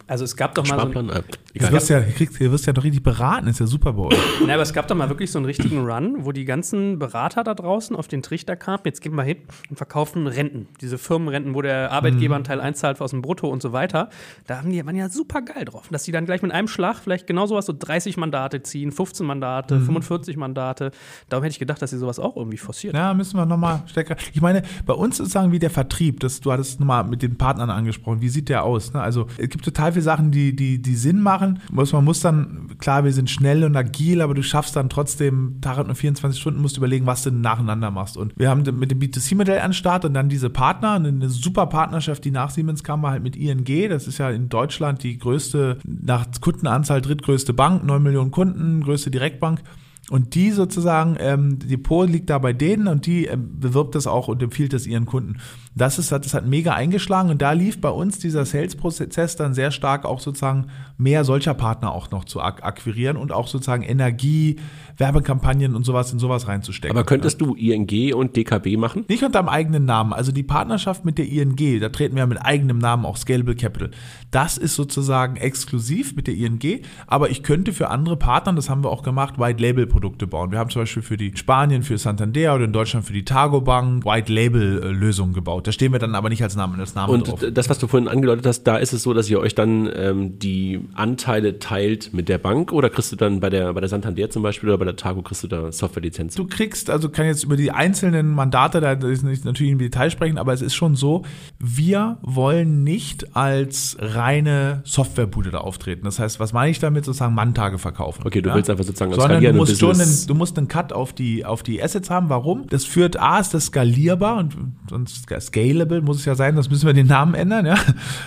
also es gab doch mal Sparplan, so ein, äh, du, wirst ja, kriegst, du wirst ja doch richtig beraten, ist ja super bei euch. Nein, aber es gab doch mal wirklich so einen richtigen Run, wo die ganzen Berater da draußen auf den Trichter kamen, jetzt gehen wir hin und verkaufen Renten. Diese Firmenrenten, wo der Arbeitgeber einen Teil einzahlt aus dem Brutto und so weiter. Da haben die, waren ja super geil drauf. Dass die dann gleich mit einem Schlag vielleicht genau sowas, so 30 Mandate ziehen, 15 Mandate, mhm. 45 Mandate. Darum hätte ich gedacht, dass sie sowas auch irgendwie forciert. Ja, müssen wir nochmal stärker. Ich meine, bei uns ist sagen wie der Vertrieb, das, du hattest nochmal mit den Partnern angesprochen, wie sieht der aus? Ne? Also es gibt gibt total viele Sachen, die, die, die Sinn machen. Man muss dann, klar, wir sind schnell und agil, aber du schaffst dann trotzdem, hat nur 24 Stunden, musst du überlegen, was du nacheinander machst. Und wir haben mit dem B2C-Modell an Start und dann diese Partner, eine super Partnerschaft, die nach Siemens kam, war halt mit ING. Das ist ja in Deutschland die größte, nach Kundenanzahl drittgrößte Bank, 9 Millionen Kunden, größte Direktbank. Und die sozusagen, ähm, Depot liegt da bei denen und die äh, bewirbt das auch und empfiehlt das ihren Kunden. Das, ist, das hat mega eingeschlagen und da lief bei uns dieser Sales-Prozess dann sehr stark auch sozusagen mehr solcher Partner auch noch zu ak akquirieren und auch sozusagen Energie, Werbekampagnen und sowas in sowas reinzustecken. Aber könntest du ING und DKB machen? Nicht unter dem eigenen Namen. Also die Partnerschaft mit der ING, da treten wir mit eigenem Namen auch Scalable Capital. Das ist sozusagen exklusiv mit der ING, aber ich könnte für andere Partner, das haben wir auch gemacht, White Label Produkte bauen. Wir haben zum Beispiel für die Spanien, für Santander oder in Deutschland für die Targo Bank White Label äh, Lösungen gebaut. Da stehen wir dann aber nicht als Name, als Name Und drauf. das, was du vorhin angedeutet hast, da ist es so, dass ihr euch dann ähm, die Anteile teilt mit der Bank oder kriegst du dann bei der, bei der Santander zum Beispiel oder bei der Targo kriegst du da Softwarelizenzen? Du kriegst, also kann jetzt über die einzelnen Mandate da ist nicht natürlich im Detail sprechen, aber es ist schon so, wir wollen nicht als reine Softwarebude da auftreten. Das heißt, was meine ich damit? Sozusagen Manntage verkaufen. Okay, du ja? willst einfach sozusagen Sondern du musst, schon einen, du musst einen Cut auf die, auf die Assets haben. Warum? Das führt, A, ist das skalierbar und, und scalable muss es ja sein, das müssen wir den Namen ändern, ja.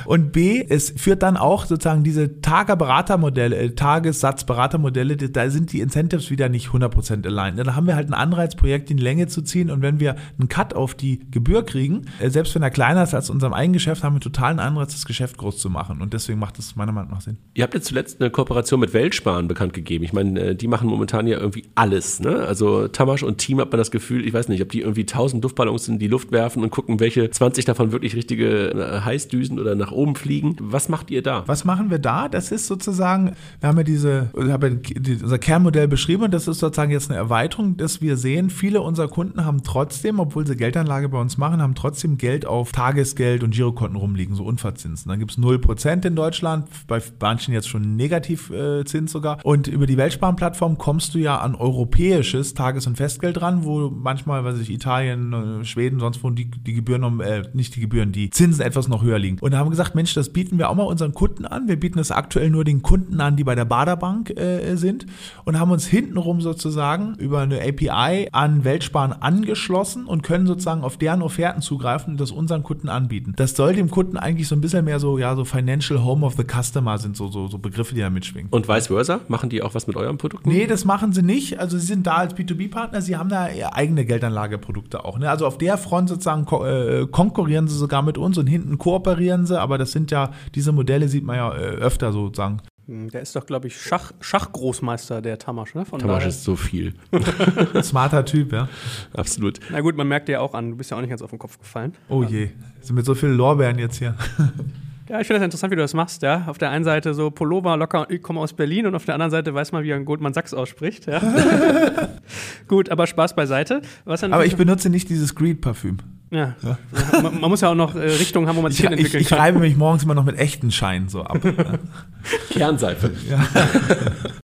Und B, es führt dann auch sozusagen diese Tageberatermodelle, äh, Tagessatzberatermodelle, da sind die Incentives wieder nicht 100% aligned. Da haben wir halt einen Anreiz, Projekte in Länge zu ziehen und wenn wir einen Cut auf die Gebühr kriegen, äh, selbst wenn er kleiner ist als unserem eigenen Geschäft, haben wir totalen Anreiz, das Geschäft groß zu machen und deswegen macht es meiner Meinung nach Sinn. Ihr habt jetzt zuletzt eine Kooperation mit Weltsparen bekannt gegeben. Ich meine, äh, die machen momentan ja irgendwie alles. Ne? Also Tamasch und Team hat man das Gefühl, ich weiß nicht, ob die irgendwie 1000 Luftballons in die Luft werfen und gucken, welche 20 davon wirklich richtige äh, Heißdüsen oder nach oben fliegen. Was macht ihr da? Was machen wir da? Das ist sozusagen, wir haben ja diese, haben unser Kernmodell beschrieben und das ist sozusagen jetzt eine Erweiterung, dass wir sehen, viele unserer Kunden haben trotzdem, obwohl sie Geldanlage bei uns machen, haben trotzdem Geld auf Tagesgeld und Girokonten rumliegen, so Unverzinsen. Dann gibt es 0% in Deutschland, bei manchen jetzt schon Negativzins sogar. Und über die Weltsparenplattform kommst du ja an europäisches Tages- und Festgeld ran, wo manchmal, weiß ich, Italien, äh, Schweden, sonst wo die, die Gebühren, um, äh, nicht die Gebühren, die Zinsen etwas noch höher liegen. Und haben gesagt, Mensch, das bieten wir auch mal unseren Kunden an. Wir bieten das aktuell nur den Kunden an, die bei der Baderbank äh, sind und haben uns hintenrum sozusagen über eine API an Weltsparen angeschlossen und können sozusagen auf deren Offerten zugreifen und das unseren Kunden anbieten. Das soll dem Kunden eigentlich so ein bisschen mehr so, ja, so Financial Home of the Customer sind so, so, so Begriffe, die da mitschwingen. Und vice versa? Machen die auch was mit eurem Produkt? Nee, das machen sie nicht. Also sie sind da als B2B-Partner, sie haben da ihre eigene Geldanlageprodukte auch. Ne? Also auf der Front sozusagen ko äh, konkurrieren sie sogar mit uns und hinten kooperieren sie, aber das sind ja, diese Modelle sieht man ja äh, öfter sozusagen. Hm, Der ist doch, glaube ich, Schach, Schachgroßmeister, der Tamasch, ne? Von Tamasch daher- ist so viel. [LAUGHS] Smarter Typ, ja. Absolut. Na gut, man merkt dir ja auch an, du bist ja auch nicht ganz auf den Kopf gefallen. Oh je, sind mit so vielen Lorbeeren jetzt hier. [LAUGHS] Ja, ich finde das interessant, wie du das machst, ja. Auf der einen Seite so Pullover locker, ich komme aus Berlin und auf der anderen Seite weiß man, wie ein Goldman Sachs ausspricht, ja. [LAUGHS] Gut, aber Spaß beiseite. Aber ich benutze nicht dieses Greed-Parfüm. ja. Man, man muss ja auch noch äh, Richtungen haben, wo man sich Ich, ich, hinentwickeln ich kann. reibe mich morgens immer noch mit echten Scheinen so ab. [LAUGHS] Kernseife. [LAUGHS]